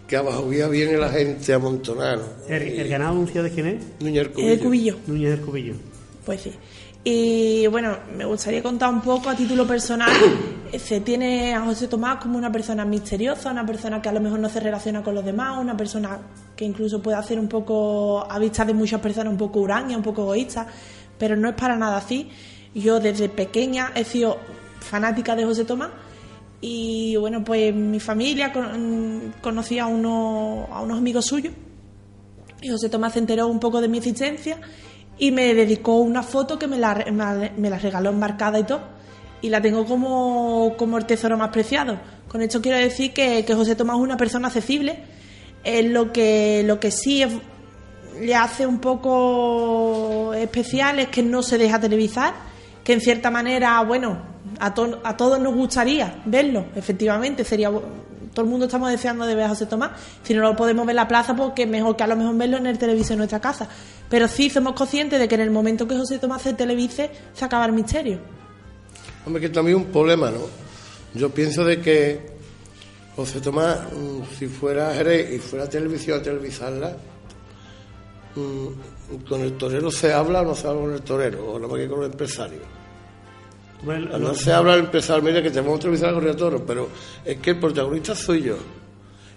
Speaker 4: que abajo viene la gente amontonada.
Speaker 2: ¿El, el ganado anunciado de quién es?
Speaker 3: Núñez del Cubillo.
Speaker 2: Núñez del Cubillo.
Speaker 3: Pues sí. Y bueno, me gustaría contar un poco a título personal. Se tiene a José Tomás como una persona misteriosa, una persona que a lo mejor no se relaciona con los demás, una persona que incluso puede hacer un poco, a vista de muchas personas, un poco huraña, un poco egoísta, pero no es para nada así. Yo desde pequeña he sido fanática de José Tomás y bueno, pues mi familia conocía a, uno, a unos amigos suyos y José Tomás se enteró un poco de mi existencia y me dedicó una foto que me la, me la regaló embarcada y todo. Y la tengo como, como el tesoro más preciado. Con esto quiero decir que, que José Tomás es una persona accesible. Es lo que, lo que sí le hace un poco especial es que no se deja televisar, que en cierta manera, bueno, a, a todos nos gustaría verlo, efectivamente, sería todo el mundo estamos deseando de ver a José Tomás. Si no lo podemos ver en la plaza, porque pues mejor que a lo mejor verlo en el televisor en nuestra casa. Pero sí somos conscientes de que en el momento que José Tomás se televise, se acaba el misterio.
Speaker 4: Hombre, que también un problema, ¿no? Yo pienso de que José Tomás, mm, si fuera Jerez y fuera televisión a televisarla, mm, con el torero se habla o no se habla con el torero, o no más que con el empresario no se habla al empezar, mira que te vamos a entrevistar a Toro, pero es que el protagonista soy yo.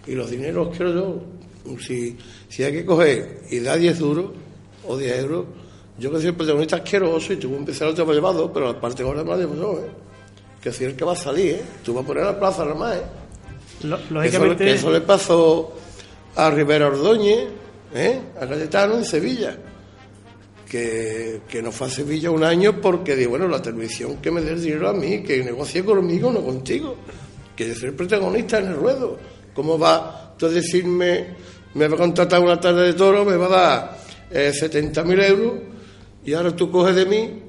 Speaker 4: Y los dineros quiero yo. Si, si hay que coger y dar 10 duros o 10 euros, yo que soy el protagonista asqueroso y tú vas a empezar a otro llevado, pero la parte ahora la llevo yo, ¿eh? Que si es el que va a salir, ¿eh? Tú vas a poner a la plaza nada más, ¿eh?
Speaker 2: lógicamente...
Speaker 4: Eso, le pasó a Rivera Ordóñez, ¿eh? A Cayetano en Sevilla que, que, no fue a Sevilla un año porque digo, bueno, la televisión que me dé el dinero a mí, que negocie conmigo, no contigo, que yo soy el protagonista en el ruedo. ¿Cómo va tú a decirme, me va a contratar una tarde de toro, me va a dar eh, 70.000 euros y ahora tú coges de mí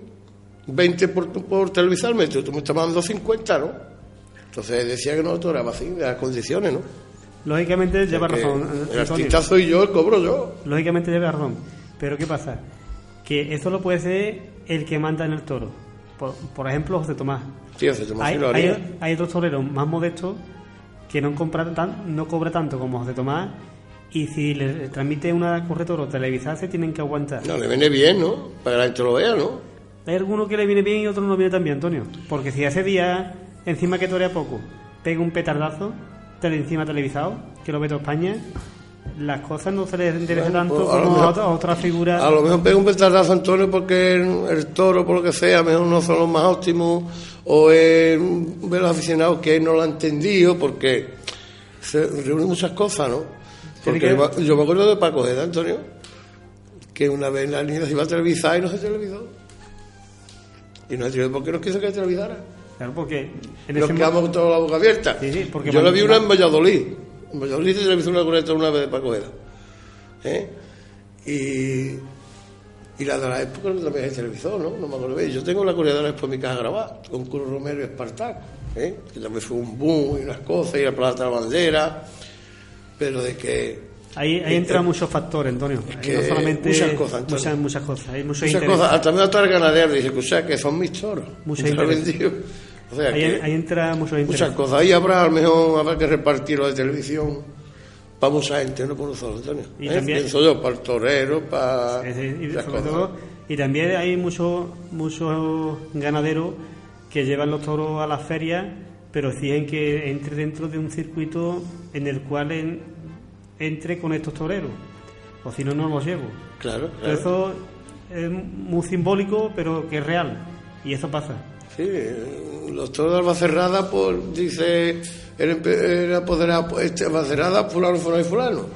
Speaker 4: 20 por, por televisarme, tú, me estás dando 50, ¿no? Entonces decía que no era así, de las condiciones, ¿no?
Speaker 2: Lógicamente lleva razón.
Speaker 4: El artista soy yo, el cobro yo.
Speaker 2: Lógicamente lleva razón. Pero ¿qué pasa? Que eso lo puede ser el que manda en el toro. Por, ejemplo, José Tomás.
Speaker 4: Sí, José Tomás
Speaker 2: hay, hay, otros toreros más modestos que no, compra tan, no cobra tanto como José Tomás y si le transmite una corretora televisada se tienen que aguantar.
Speaker 4: No, le viene bien, ¿no? Para que la gente lo vea, ¿no?
Speaker 2: Hay algunos que le viene bien y otros no viene tan bien, Antonio. Porque si ese día, encima que torea poco, pega un petardazo, tele encima televisado, que lo ve toda España, las cosas no se les interesa
Speaker 4: Bueno,
Speaker 2: tanto
Speaker 4: pues, a lo
Speaker 2: como
Speaker 4: mejor-
Speaker 2: otra- a otras figuras.
Speaker 4: A lo mejor pega un petardazo Antonio porque el, el toro, por lo que sea, a lo mejor no son los más óptimos, o es un- ve los aficionados que no lo han entendido, porque se reúnen muchas cosas, ¿no? Porque
Speaker 2: que-
Speaker 4: yo me- acuerdo de Paco Eda, Antonio, que una vez la niña se iba a televisar y no se televisó. Y no se televisó porque no quiso que se televisara.
Speaker 2: Claro, porque en
Speaker 4: Nos
Speaker 2: ese
Speaker 4: quedamos
Speaker 2: mo-
Speaker 4: con toda la boca abierta.
Speaker 2: Sí, sí, porque
Speaker 4: Yo
Speaker 2: cuando-
Speaker 4: vi una en Valladolid. Valladolid se televisó una correcta una vez de Paco Eda. ¿Eh? Y, y la de la época también se televisó, ¿no? No me acuerdo bien. Yo tengo la Corea de la Expo en mi casa grabada, con Curro Romero y Espartaco, ¿eh? que también fue un boom y unas cosas, y la plata de la bandera, pero de que
Speaker 2: ahí, ahí entran muchos factores, Antonio. Ahí
Speaker 4: que
Speaker 2: no solamente
Speaker 4: muchas cosas, Antonio.
Speaker 2: muchas, muchas cosas. Hay muchos
Speaker 4: muchas
Speaker 2: intereses.
Speaker 4: cosas, también hasta el ganadero dice, o sea, que son mis toros. Lo
Speaker 2: intereses.
Speaker 4: Vendió. O sea,
Speaker 2: ahí, entra muchos
Speaker 4: Muchas cosas. Ahí habrá, a lo mejor, habrá que repartirlo de televisión para mucha gente, no por nosotros, Antonio.
Speaker 2: Y
Speaker 4: ¿Eh?
Speaker 2: también-
Speaker 4: Pienso yo, para el torero, para.
Speaker 2: Es y, todo- y también hay muchos muchos ganaderos que llevan los toros a las ferias, pero exigen que entre dentro de un circuito en el cual en- entre con estos toreros. O si no, no los llevo.
Speaker 4: Claro,
Speaker 2: Pero
Speaker 4: claro.
Speaker 2: Eso es muy simbólico, pero que es real. Y eso pasa.
Speaker 4: Sí, los toros de Albacerrada, pues dice, era, apoderado, este, Albacerrada, fulano, fulano y fulano.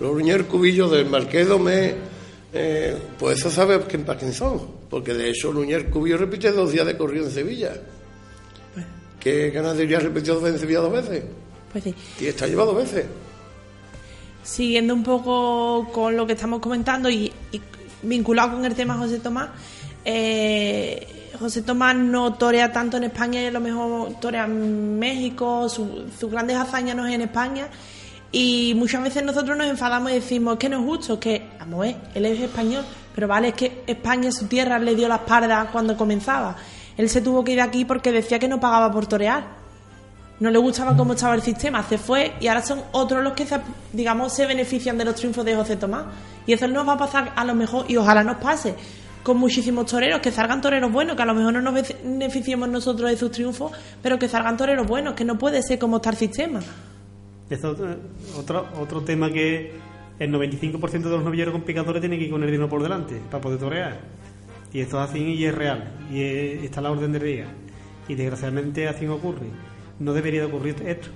Speaker 4: Los Ruñer Cubillo del Marqués Domé, eh, pues eso sabe quién para quién son, porque de hecho Ruñer Cubillo repite dos días de corrido en Sevilla. ¿Qué ganadería repitió en Sevilla dos veces?
Speaker 3: Pues sí.
Speaker 4: Y está llevado dos veces.
Speaker 3: Siguiendo un poco con lo que estamos comentando y, y vinculado con el tema José Tomás, eh, José Tomás no torea tanto en España y a lo mejor torea en México, su- sus grandes hazañas no es en España. Y muchas veces nosotros nos enfadamos y decimos que no es justo, que, vamos ver, él es español, pero vale, es que España, su tierra, le dio la espalda cuando comenzaba. Él se tuvo que ir aquí porque decía que no pagaba por torear no le gustaba cómo estaba el sistema, se fue y ahora son otros los que, se, digamos, se benefician de los triunfos de José Tomás. Y eso nos va a pasar a lo mejor, y ojalá nos pase, con muchísimos toreros, que salgan toreros buenos, que a lo mejor no nos beneficiemos nosotros de sus triunfos, pero que salgan toreros buenos, que no puede ser como está el sistema.
Speaker 2: Eh, otro, otro tema que el 95% de los novilleros con picadores tienen que ir con el dinero por delante para poder torear. Y esto es así y es real. Y es- está la orden del día. Y desgraciadamente así ocurre. No debería de ocurrir esto.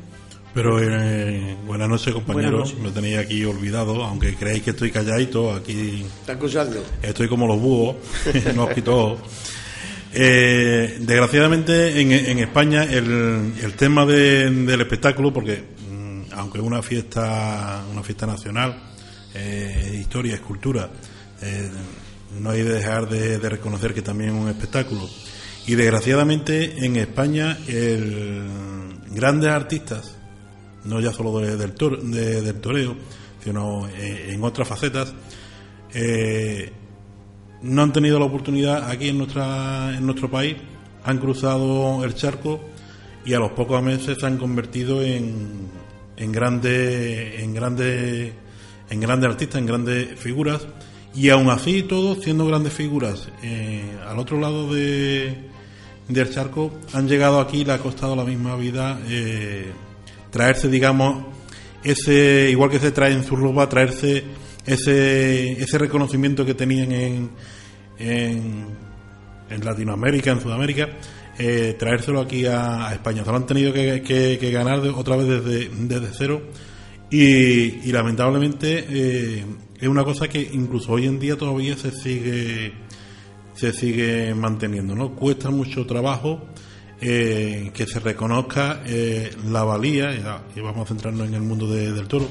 Speaker 5: Pero eh, buenas noches, compañeros.
Speaker 2: Noches.
Speaker 5: Lo tenéis aquí olvidado, aunque creéis que estoy calladito, aquí
Speaker 4: ¿Está escuchando?
Speaker 5: estoy como los búhos, no os quito. Eh, desgraciadamente en, en España el, el tema de- del espectáculo, porque mm, aunque es una fiesta, una fiesta nacional, eh, historia, escultura, eh, no hay de dejar de, de reconocer que también es un espectáculo. Y desgraciadamente en España el, grandes artistas, no ya solo de- del, tor- de- del toreo, sino eh, en otras facetas, eh, no han tenido la oportunidad aquí en nuestra en nuestro país, han cruzado el charco y a los pocos meses se han convertido en, en grandes en grandes en artistas, en grandes figuras. Y aún así todos siendo grandes figuras eh, al otro lado de, del charco han llegado aquí le ha costado la misma vida traerse digamos ese igual que se trae en su ropa traerse ese ese reconocimiento que tenían en en, en Latinoamérica en Sudamérica eh, traérselo aquí a, a España. Se lo han tenido que, que- que ganar otra vez desde, desde cero. Y, y lamentablemente eh, es una cosa que incluso hoy en día todavía se sigue se sigue manteniendo no cuesta mucho trabajo eh, que se reconozca eh, la valía y vamos a centrarnos en el mundo de- del toro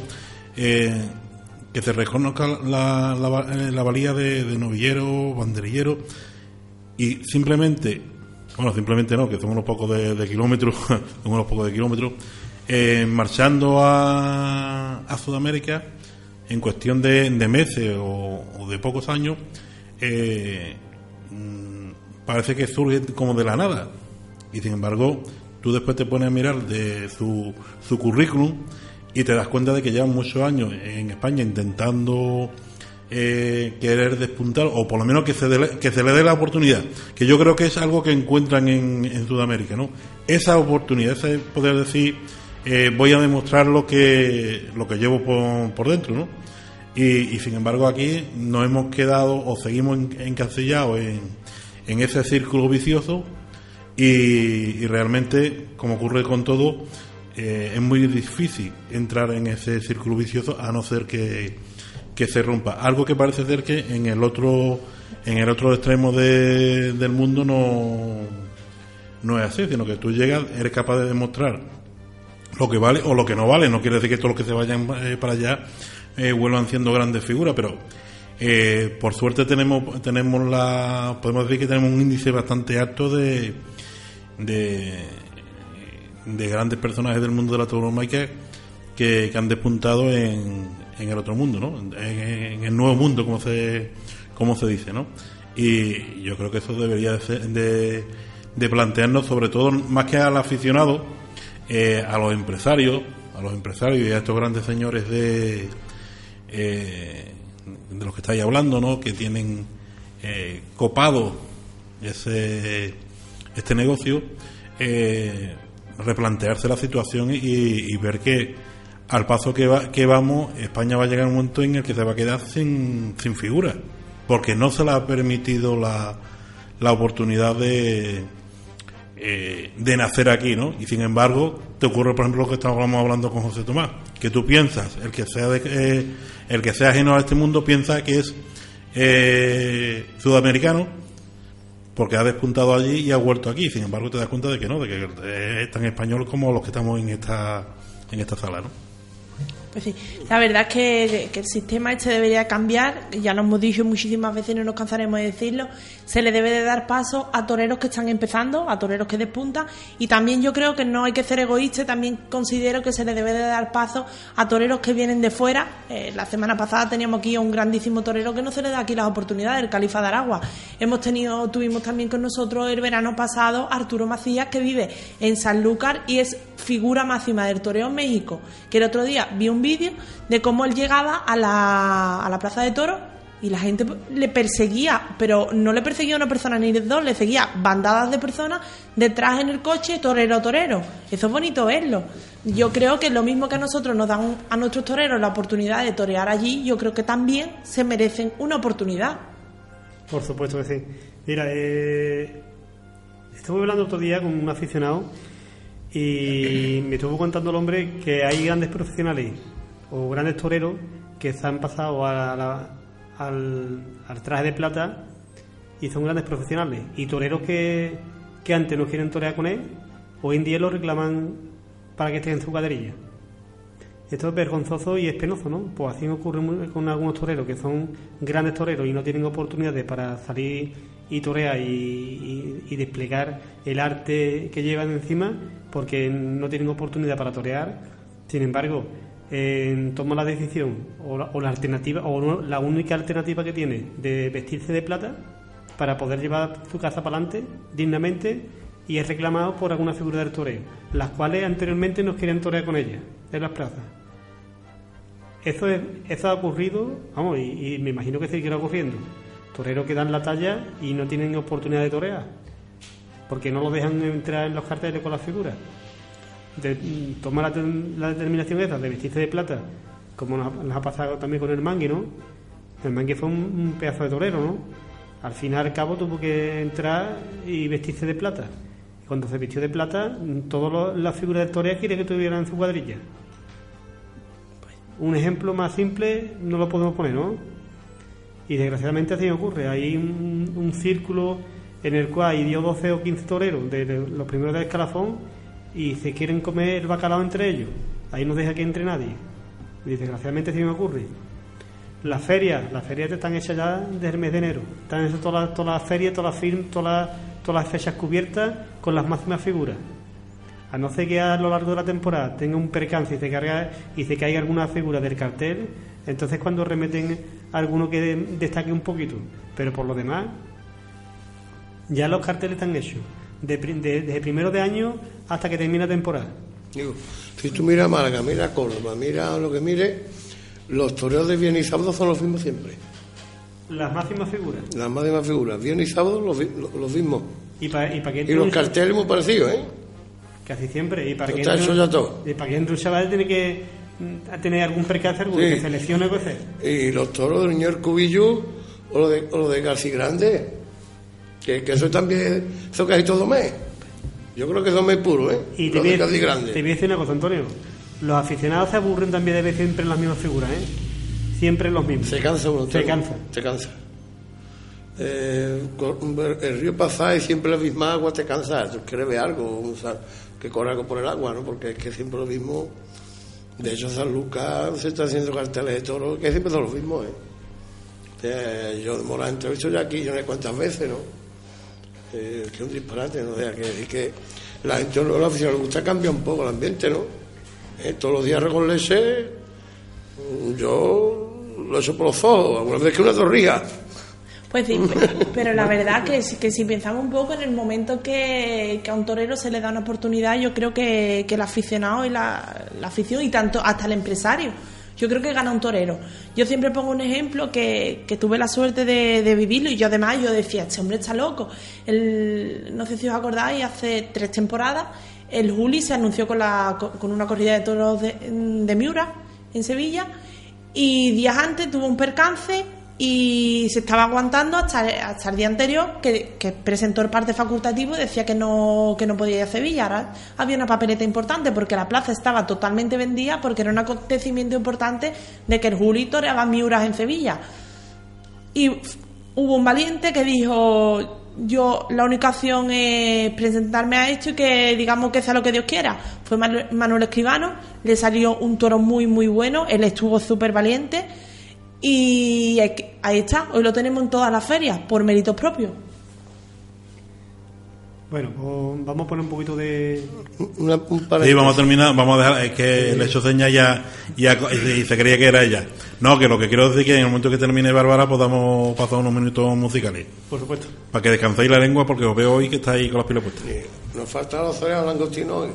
Speaker 5: eh, que se reconozca la, la eh, la valía de, novillero banderillero y simplemente bueno simplemente no que son unos pocos de, kilómetros son unos pocos de kilómetros marchando a, Sudamérica en cuestión de, meses o, de pocos años mm, parece que surge como de la nada y sin embargo tú después te pones a mirar de su, su currículum y te das cuenta de que llevan muchos años en España intentando eh, querer despuntar o por lo menos que se, dele- que se le dé la oportunidad que yo creo que es algo que encuentran en, en Sudamérica ¿no? esa oportunidad ese poder decir eh, voy a demostrar lo que, lo que llevo por, dentro, ¿no? Y, sin embargo aquí nos hemos quedado o seguimos encasillados en, en ese círculo vicioso y, realmente, como ocurre con todo, eh, es muy difícil entrar en ese círculo vicioso a no ser que, que se rompa. Algo que parece ser que en el otro en el otro extremo del mundo no, no es así, sino que tú llegas, eres capaz de demostrar lo que vale o lo que no vale. No quiere decir que todos los que se vayan eh, para allá eh, vuelvan siendo grandes figuras, pero eh, por suerte tenemos tenemos la podemos decir que tenemos un índice bastante alto de de, grandes personajes del mundo de la tauromaquia que, que han despuntado en, en el otro mundo, ¿no? En, el nuevo mundo, como se como se dice, ¿no? Y yo creo que eso debería de, de, plantearnos, sobre todo más que al aficionado, eh, a los empresarios, a los empresarios y a estos grandes señores de eh, de los que estáis hablando, ¿no? Que tienen eh, copado ese este negocio, replantearse la situación y, ver que al paso que, va, que vamos, España va a llegar a un momento en el que se va a quedar sin, sin figura, porque no se le ha permitido la, la oportunidad de, eh, de nacer aquí, ¿no? Y sin embargo, te ocurre, por ejemplo, lo que estábamos hablando con José Tomás, que tú piensas, el que sea, de, eh, el que sea ajeno a este mundo piensa que es eh, sudamericano, porque ha despuntado allí y ha vuelto aquí. Sin embargo, te das cuenta de que no, de que es tan español como los que estamos en esta, en esta sala, ¿no?
Speaker 3: Pues la verdad es que, el sistema este debería cambiar, ya lo hemos dicho muchísimas veces y no nos cansaremos de decirlo, se le debe de dar paso a toreros que están empezando, a toreros que despuntan y también yo creo que no hay que ser egoísta, también considero que se le debe de dar paso a toreros que vienen de fuera. Eh, la semana pasada teníamos aquí a un grandísimo torero que no se le da aquí las oportunidades, el Califa de Aragua. Hemos tenido, tuvimos también con nosotros el verano pasado Arturo Macías que vive en Sanlúcar y es figura máxima del toreo México, que el otro día vi un vídeo de cómo él llegaba a la, a la plaza de toros y la gente le perseguía, pero no le perseguía una persona ni dos, le seguía bandadas de personas detrás en el coche, torero, torero. Eso es bonito verlo. Yo creo que lo mismo que a nosotros nos dan a nuestros toreros la oportunidad de torear allí, yo creo que también se merecen una oportunidad.
Speaker 2: Por supuesto que sí. Mira, eh, estuve hablando otro día con un aficionado y me estuvo contando el hombre que hay grandes profesionales o grandes toreros que se han pasado al, traje de plata y son grandes profesionales. Y toreros que, antes no quieren torear con él, hoy en día lo reclaman para que esté en su cuadrilla. Esto es vergonzoso y es penoso, ¿no? Pues así ocurre con algunos toreros que son grandes toreros y no tienen oportunidades para salir y torear y, desplegar el arte que llevan encima porque no tienen oportunidad para torear. Sin embargo, toma la decisión o la, alternativa o la única alternativa que tiene de vestirse de plata para poder llevar su casa para adelante dignamente y es reclamado por alguna figura del toreo, las cuales anteriormente no querían torear con ella en las plazas. Eso, es, eso ha ocurrido, vamos, y, me imagino que seguirá ocurriendo. Toreros que dan la talla y no tienen oportunidad de torear, porque no lo dejan entrar en los carteles con las figuras de, tomar la, determinación esa de vestirse de plata, como nos, ha pasado también con el Mangui, ¿no? El Mangui fue un, pedazo de torero, ¿no? Al final y al cabo tuvo que entrar y vestirse de plata. Y cuando se vistió de plata, todas las figuras de torero quiere que tuvieran su cuadrilla. Un ejemplo más simple no lo podemos poner, ¿no? Y desgraciadamente así ocurre. Hay un, círculo en el cual hay 12 o 15 toreros de los primeros del escalafón y se quieren comer el bacalao entre ellos. Ahí no deja que entre nadie. Y desgraciadamente sí me ocurre. Las ferias, las ferias están hechas ya desde el mes de enero. Están hechas todas las, ferias, todas las firmas, todas todas las fechas cubiertas con las máximas figuras. A no ser que a lo largo de la temporada tenga un percance y se, carga, y se caiga alguna figura del cartel, entonces cuando remeten alguno que destaque un poquito. Pero por lo demás, ya los carteles están hechos desde primero de año hasta que termina temporada.
Speaker 4: si tú miras Málaga, mira Córdoba, mira lo que mire, los toreros de viernes y sábado son los mismos siempre.
Speaker 2: Las máximas figuras.
Speaker 4: Las máximas figuras, viernes y sábado los, mismos.
Speaker 2: ¿Y, para y,
Speaker 4: y los carteles muy parecidos, ¿eh?
Speaker 2: Casi siempre. Y para que, entre,
Speaker 4: todo.
Speaker 2: y para que entre un chaval tiene que tener algún percance, algún
Speaker 4: Sí.
Speaker 2: que seleccione cosas.
Speaker 4: Y los toros de Niño Cubillo o lo de, o lo de García Grande, que, que eso también, eso casi todo mes. Yo creo que es mes puro, ¿eh?
Speaker 2: Y te voy, te voy a decir una cosa, Antonio. Los aficionados se aburren también de ver siempre en las mismas figuras, ¿eh? Siempre los mismos.
Speaker 4: Se cansa uno.
Speaker 2: Se cansa.
Speaker 4: Se cansa. Eh, el río pasa y siempre la misma agua te cansa. Tú quieres ver algo, o sea, que corra algo por el agua, ¿no? Porque es que siempre lo mismo. De hecho, San Lucas se está haciendo carteles de toro que siempre son los mismos, ¿eh? Eh, yo de Morán te lo he visto ya aquí yo no sé cuántas veces, ¿no? Eh, que es un disparate, ¿no? O sea, que, y que la gente, no, la afición le gusta cambia un poco el ambiente, ¿no? Eh, todos los días recordarse yo lo he hecho por los ojos, alguna vez que una torrija.
Speaker 3: Pues sí, pe- pero la verdad que, que si pensamos un poco en el momento que, que a un torero se le da una oportunidad, yo creo que, que el aficionado y la, la afición y tanto hasta el empresario, yo creo que gana un torero. Yo siempre pongo un ejemplo que, que tuve la suerte de, de vivirlo y yo además yo decía, este hombre está loco. El, no sé si os acordáis, hace tres temporadas el Juli se anunció con, la, con una corrida de toros de, de Miura en Sevilla y días antes tuvo un percance y se estaba aguantando hasta, el día anterior que, presentó el parte facultativo y decía que no, que no podía ir a Sevilla. Ahora había una papeleta importante porque la plaza estaba totalmente vendida porque era un acontecimiento importante de que el Juli toreaba Miuras en Sevilla. Y hubo un valiente que dijo, yo la única opción es presentarme a esto y que digamos que sea lo que Dios quiera. Fue Manu- Manuel Escribano, le salió un toro muy muy bueno, él estuvo súper valiente y ahí está, hoy lo tenemos en todas las ferias, por méritos propios.
Speaker 2: Bueno, pues vamos a poner un poquito de.
Speaker 4: Una, un
Speaker 6: Sí,
Speaker 4: paréntesis.
Speaker 6: vamos a terminar, vamos a dejar, es que le he hecho señas ya, ya y, y se creía que era ella. No, que lo que quiero decir es que en el momento que termine Bárbara podamos pasar unos minutos musicales.
Speaker 2: Por supuesto.
Speaker 6: Para que descanséis la lengua porque os veo hoy que estáis con las pilas puestas.
Speaker 4: Sí, Nos falta los zoreas langostinos hoy.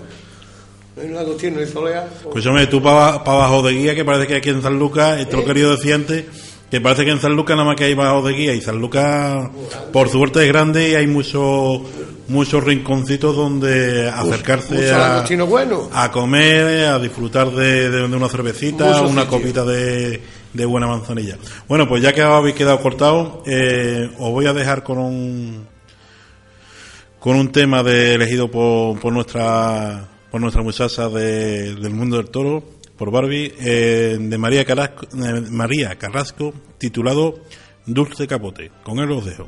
Speaker 4: No hay langostino, no hay zolea.
Speaker 6: Escúchame, tú para abajo de guía, que parece que aquí en San Lucas, esto lo querido decir antes, que parece que en San Lucas nada más que hay bajo de guía, y San Lucas, por suerte es grande y hay muchos muchos rinconcitos donde acercarse
Speaker 4: mucho
Speaker 6: a,
Speaker 4: bueno.
Speaker 6: a comer, a disfrutar de, de- de una cervecita,
Speaker 4: Mucho
Speaker 6: una
Speaker 4: sitio.
Speaker 6: copita de, de buena manzanilla. Bueno, pues ya que habéis quedado cortados, eh, os voy a dejar con un con un tema de, elegido por, por nuestra por nuestra muchacha de- del mundo del toro, por Barbie, eh, de María Carrasco, eh, María Carrasco, titulado Dulce Capote. Con él os dejo.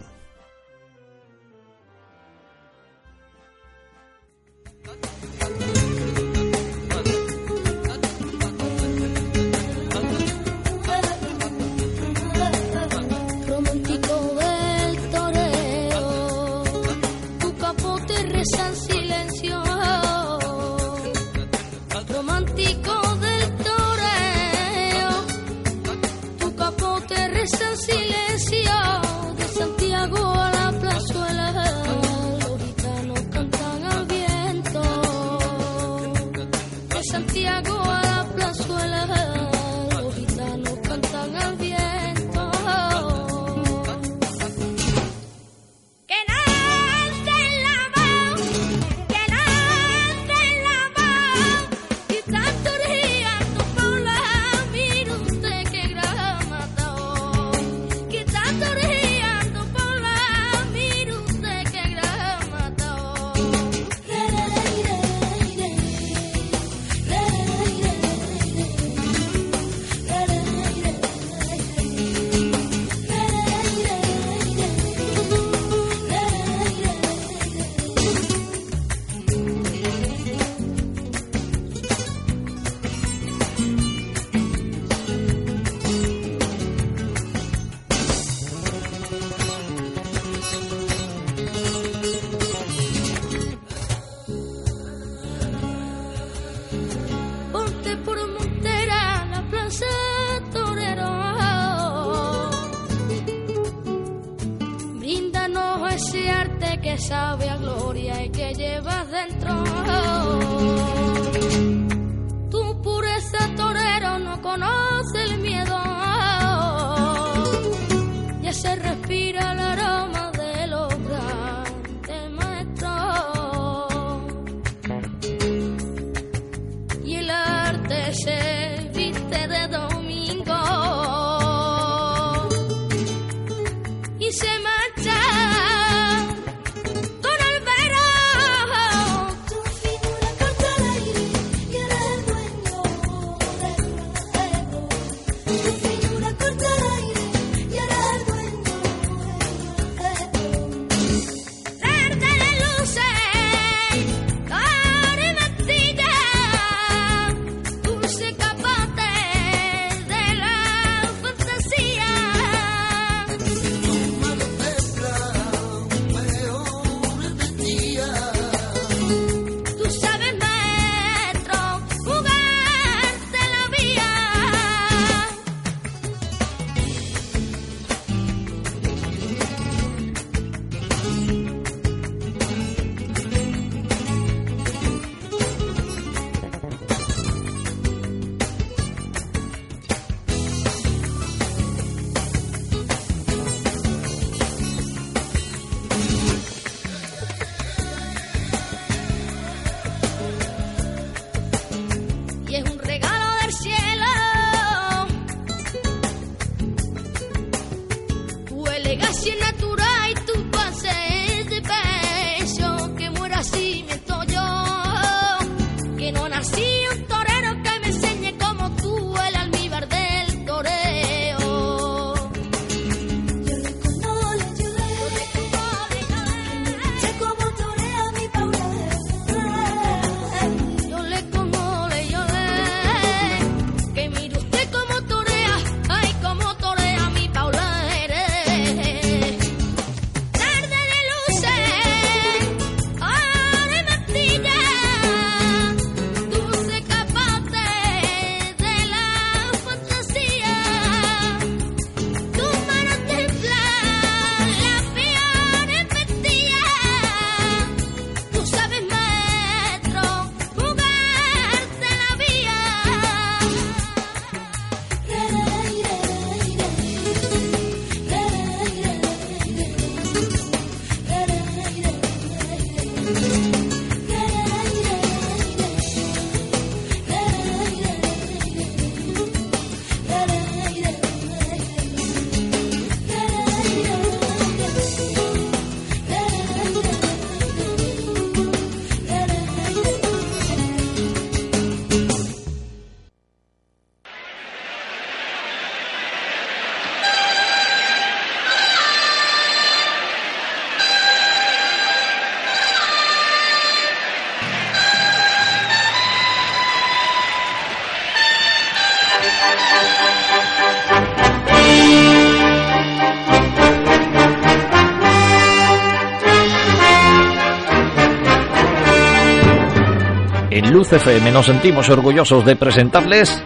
Speaker 1: 10 FM nos sentimos orgullosos de presentarles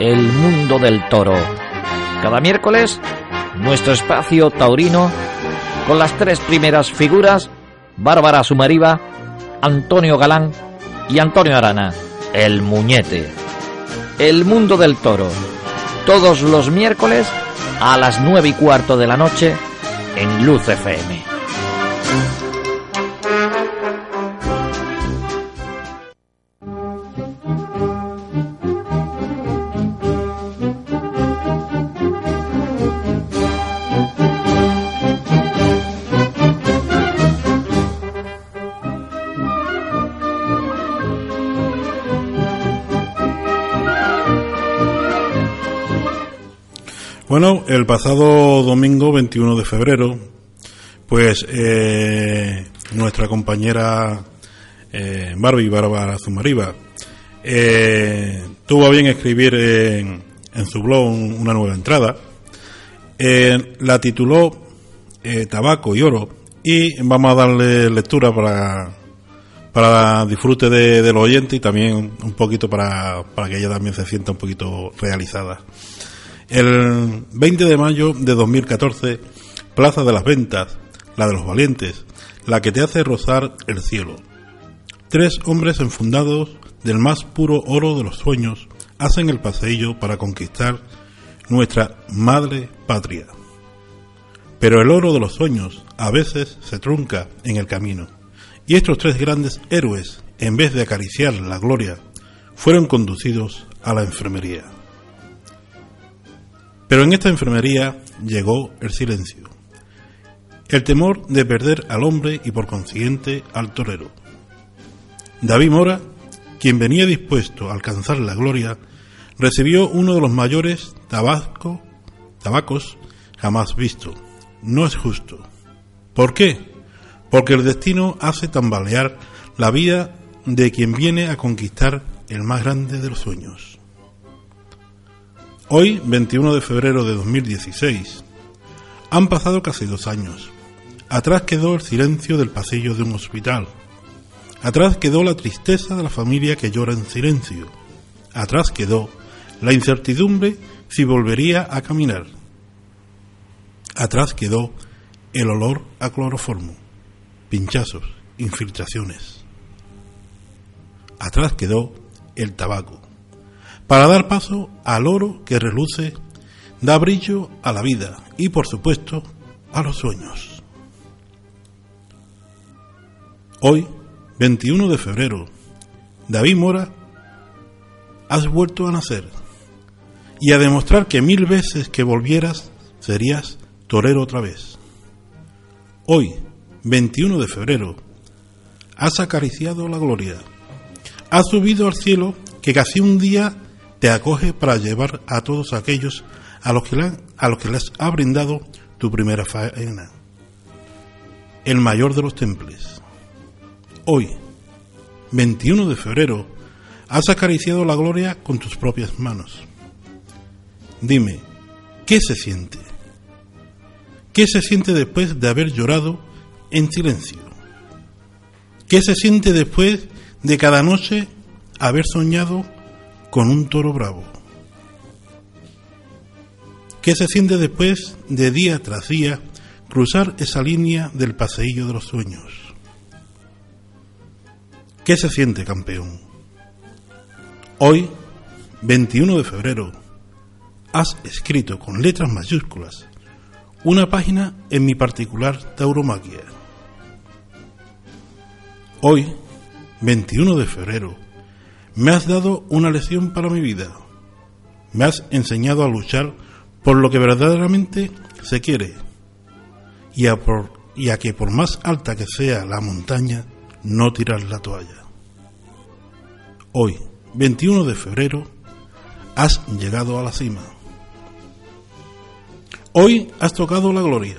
Speaker 1: El Mundo del Toro. Cada miércoles, nuestro espacio taurino con las tres primeras figuras, Bárbara Sumariva, Antonio Galán y Antonio Arana, El Muñete. El Mundo del Toro, todos los miércoles a las nueve y cuarto de la noche en Luz FM.
Speaker 5: Bueno, el pasado domingo 21 de febrero, pues eh, nuestra compañera eh, Barbie Bárbara Zumariba eh, tuvo bien escribir en, en su blog un- una nueva entrada. Eh, la tituló eh, Tabaco y Oro y vamos a darle lectura para, para disfrute de, del oyente y también un poquito para, para que ella también se sienta un poquito realizada. El 20 de mayo de 2014, Plaza de las Ventas, la de los valientes, la que te hace rozar el cielo. Tres hombres enfundados del más puro oro de los sueños hacen el paseillo para conquistar nuestra madre patria. Pero el oro de los sueños a veces se trunca en el camino. Y estos tres grandes héroes, en vez de acariciar la gloria, fueron conducidos a la enfermería. Pero en esta enfermería llegó el silencio, el temor de perder al hombre y por consiguiente al torero. David Mora, quien venía dispuesto a alcanzar la gloria, recibió uno de los mayores tabacos jamás visto. No es justo. ¿Por qué? Porque el destino hace tambalear la vida de quien viene a conquistar el más grande de los sueños. Hoy, 21 de febrero de 2016, han pasado casi dos años. Atrás quedó el silencio del pasillo de un hospital. Atrás quedó la tristeza de la familia que llora en silencio. Atrás quedó la incertidumbre si volvería a caminar. Atrás quedó el olor a cloroformo, pinchazos, infiltraciones. Atrás quedó el tabaco para dar paso al oro que reluce, da brillo a la vida y por supuesto a los sueños. Hoy, 21 de febrero, David Mora, has vuelto a nacer y a demostrar que mil veces que volvieras serías torero otra vez. Hoy, 21 de febrero, has acariciado la gloria, has subido al cielo que casi un día te acoge para llevar a todos aquellos a los que, a los que les ha brindado tu primera faena. El mayor de los temples. Hoy, 21 de febrero, has acariciado la gloria con tus propias manos. Dime, ¿qué se siente? ¿Qué se siente después de haber llorado en silencio? ¿Qué se siente después de cada noche haber soñado con un toro bravo? ¿Qué se siente después de día tras día cruzar esa línea del paseillo de los sueños? ¿Qué se siente, campeón? Hoy, 21 de febrero, has escrito con letras mayúsculas una página en mi particular tauromaquia. Hoy, 21 de febrero, me has dado una lección para mi vida. Me has enseñado a luchar por lo que verdaderamente se quiere y a, que por más alta que sea la montaña, no tirar la toalla. Hoy, 21 de febrero, has llegado a la cima. Hoy has tocado la gloria,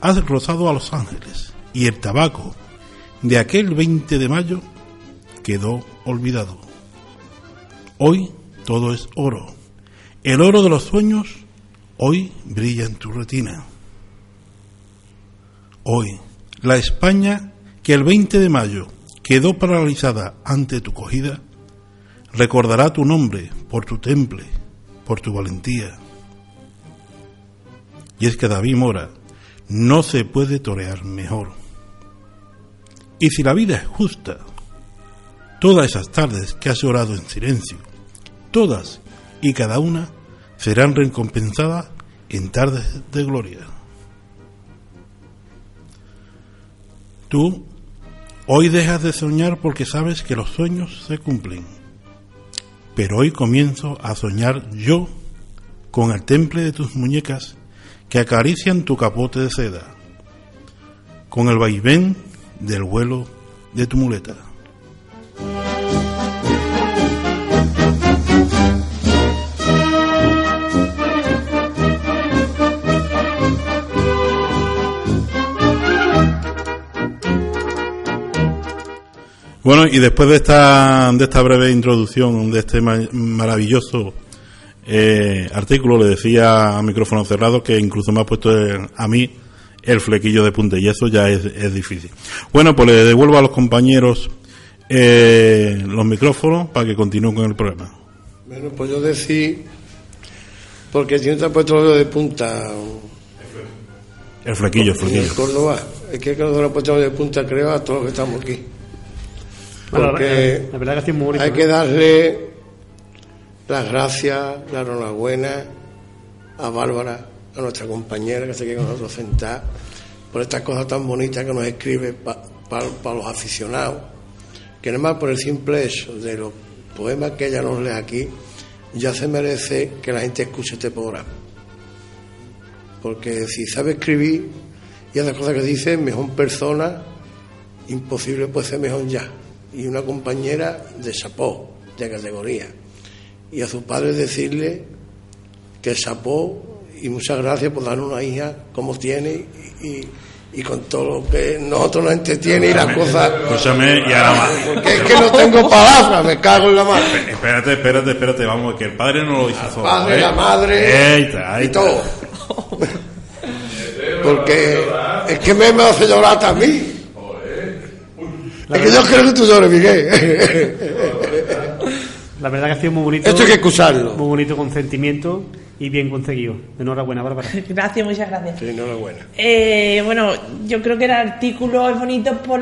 Speaker 5: has rozado a los ángeles y el tabaco de aquel 20 de mayo quedó olvidado. Hoy todo es oro. El oro de los sueños hoy brilla en tu retina. Hoy, la España que el 20 de mayo quedó paralizada ante tu cogida, recordará tu nombre por tu temple, por tu valentía. Y es que David Mora no se puede torear mejor. Y si la vida es justa, todas esas tardes que has orado en silencio, todas y cada una serán recompensadas en tardes de gloria. Tú hoy dejas de soñar porque sabes que los sueños se cumplen, pero hoy comienzo a soñar yo con el temple de tus muñecas que acarician tu capote de seda, con el vaivén del vuelo de tu muleta. Bueno, y después de esta, de esta breve introducción de este ma- maravilloso eh, artículo, le decía a micrófono cerrado que incluso me ha puesto el- a mí el flequillo de punta y eso ya es, es difícil. Bueno, pues le devuelvo a los compañeros eh, los micrófonos para que continúen con el programa.
Speaker 4: Bueno, pues yo decir, porque si no te ha puesto de punta
Speaker 5: El flequillo, el
Speaker 4: en el
Speaker 5: flequillo.
Speaker 4: Córdoba, es que le ha puesto de punta, creo, a todos los que estamos aquí. Porque
Speaker 2: la verdad que muy
Speaker 4: hay que darle las gracias, la enhorabuena a Bárbara, a nuestra compañera que se queda con nosotros sentada, por estas cosas tan bonitas que nos escribe para los aficionados, que nada más por el simple hecho de los poemas que ella nos lee aquí, ya se merece que la gente escuche este programa. Porque si sabe escribir y hace cosas que dice, mejor persona, imposible puede ser mejor ya. Y una compañera de chapó, de categoría. Y a su padre decirle que chapó y muchas gracias por darnos una hija como tiene y, y- con todo lo que nosotros nos entretiene y las cosas.
Speaker 5: Escúchame, y ahora más.
Speaker 4: Porque es que no tengo palabras, me cago en la mano.
Speaker 5: Espérate, espérate, espérate, vamos, que el padre no lo hizo solo.
Speaker 4: padre,
Speaker 5: ¿eh?
Speaker 4: la madre
Speaker 5: Ahí está, ahí
Speaker 4: y todo. Porque es que me hace llorar también. Es que yo quiero que tú llores, Miguel.
Speaker 2: La verdad que ha sido muy bonito.
Speaker 4: Esto hay que excusarlo.
Speaker 2: Muy bonito con sentimiento y bien conseguido. Enhorabuena, Bárbara.
Speaker 3: Gracias, muchas gracias.
Speaker 4: Sí, enhorabuena.
Speaker 3: Eh, bueno, yo creo que el artículo es bonito por,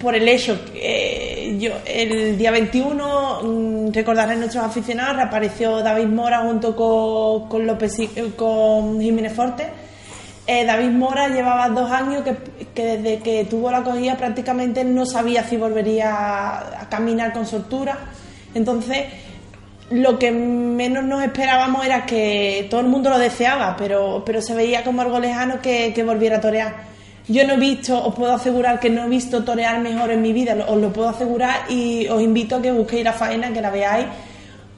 Speaker 3: por el hecho. que, eh, yo, el día 21, mm, recordarán nuestros aficionados, reapareció David Mora junto con, con, López, y- eh, con Jiménez Forte. Eh, David Mora llevaba dos años que, desde que tuvo la cogida prácticamente no sabía si volvería a, caminar con soltura. Entonces, lo que menos nos esperábamos era que todo el mundo lo deseaba, pero, pero se veía como algo lejano que, que volviera a torear. Yo no he visto, os puedo asegurar que no he visto torear mejor en mi vida, os lo puedo asegurar y os invito a que busquéis la faena, que la veáis.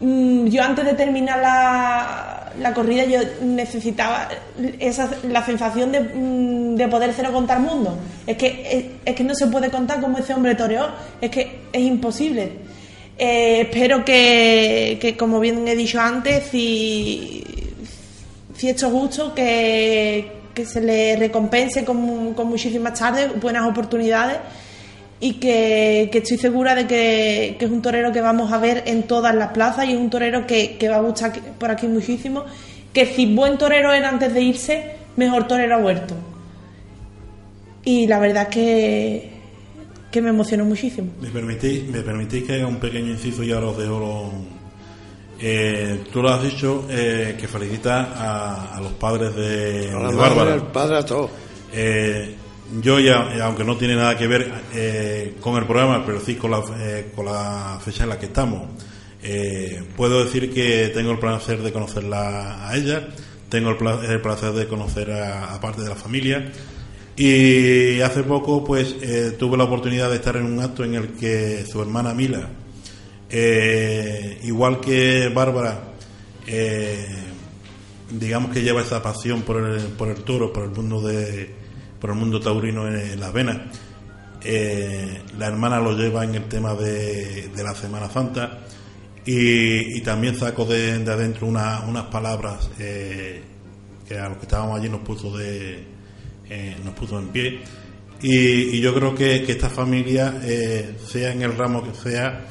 Speaker 3: Mm, Yo antes de terminar la, la corrida yo necesitaba esa, la sensación de, mm, de poder cero contar mundo. Es que, es, es que no se puede contar como ese hombre toreó, es que es imposible. Eh, espero que, que, como bien he dicho antes, si, si esto es justo, que, que se le recompense con, con muchísimas tardes, buenas oportunidades y que, que estoy segura de que, que es un torero que vamos a ver en todas las plazas y es un torero que, que va a gustar por aquí muchísimo. Que si buen torero era antes de irse, mejor torero ha vuelto. Y la verdad que, que me emocionó muchísimo.
Speaker 5: ¿Me permitís, me permitís que haga un pequeño inciso y ahora os dejo los... Eh, tú lo has dicho eh, que felicitas a, a los padres de,
Speaker 4: A la
Speaker 5: de
Speaker 4: madre,
Speaker 5: Bárbara.
Speaker 4: al padre, a todos.
Speaker 5: Eh, yo ya, aunque no tiene nada que ver eh, con el programa, pero sí con la, eh, con la fecha en la que estamos, eh, puedo decir que tengo el placer de conocerla a ella, tengo el, pla- el placer de conocer a, parte de la familia. Y hace poco pues tuve la oportunidad de estar en un acto en el que su hermana Mila, igual que Bárbara, digamos que lleva esa pasión por el, por el toro, por el mundo de por el mundo taurino en, las venas. Eh, la hermana lo lleva en el tema de, de la Semana Santa y, también saco de, de adentro una- unas palabras eh, que a los que estábamos allí nos puso de eh, nos puso en pie Y, y yo creo que, que esta familia, sea en el ramo que sea,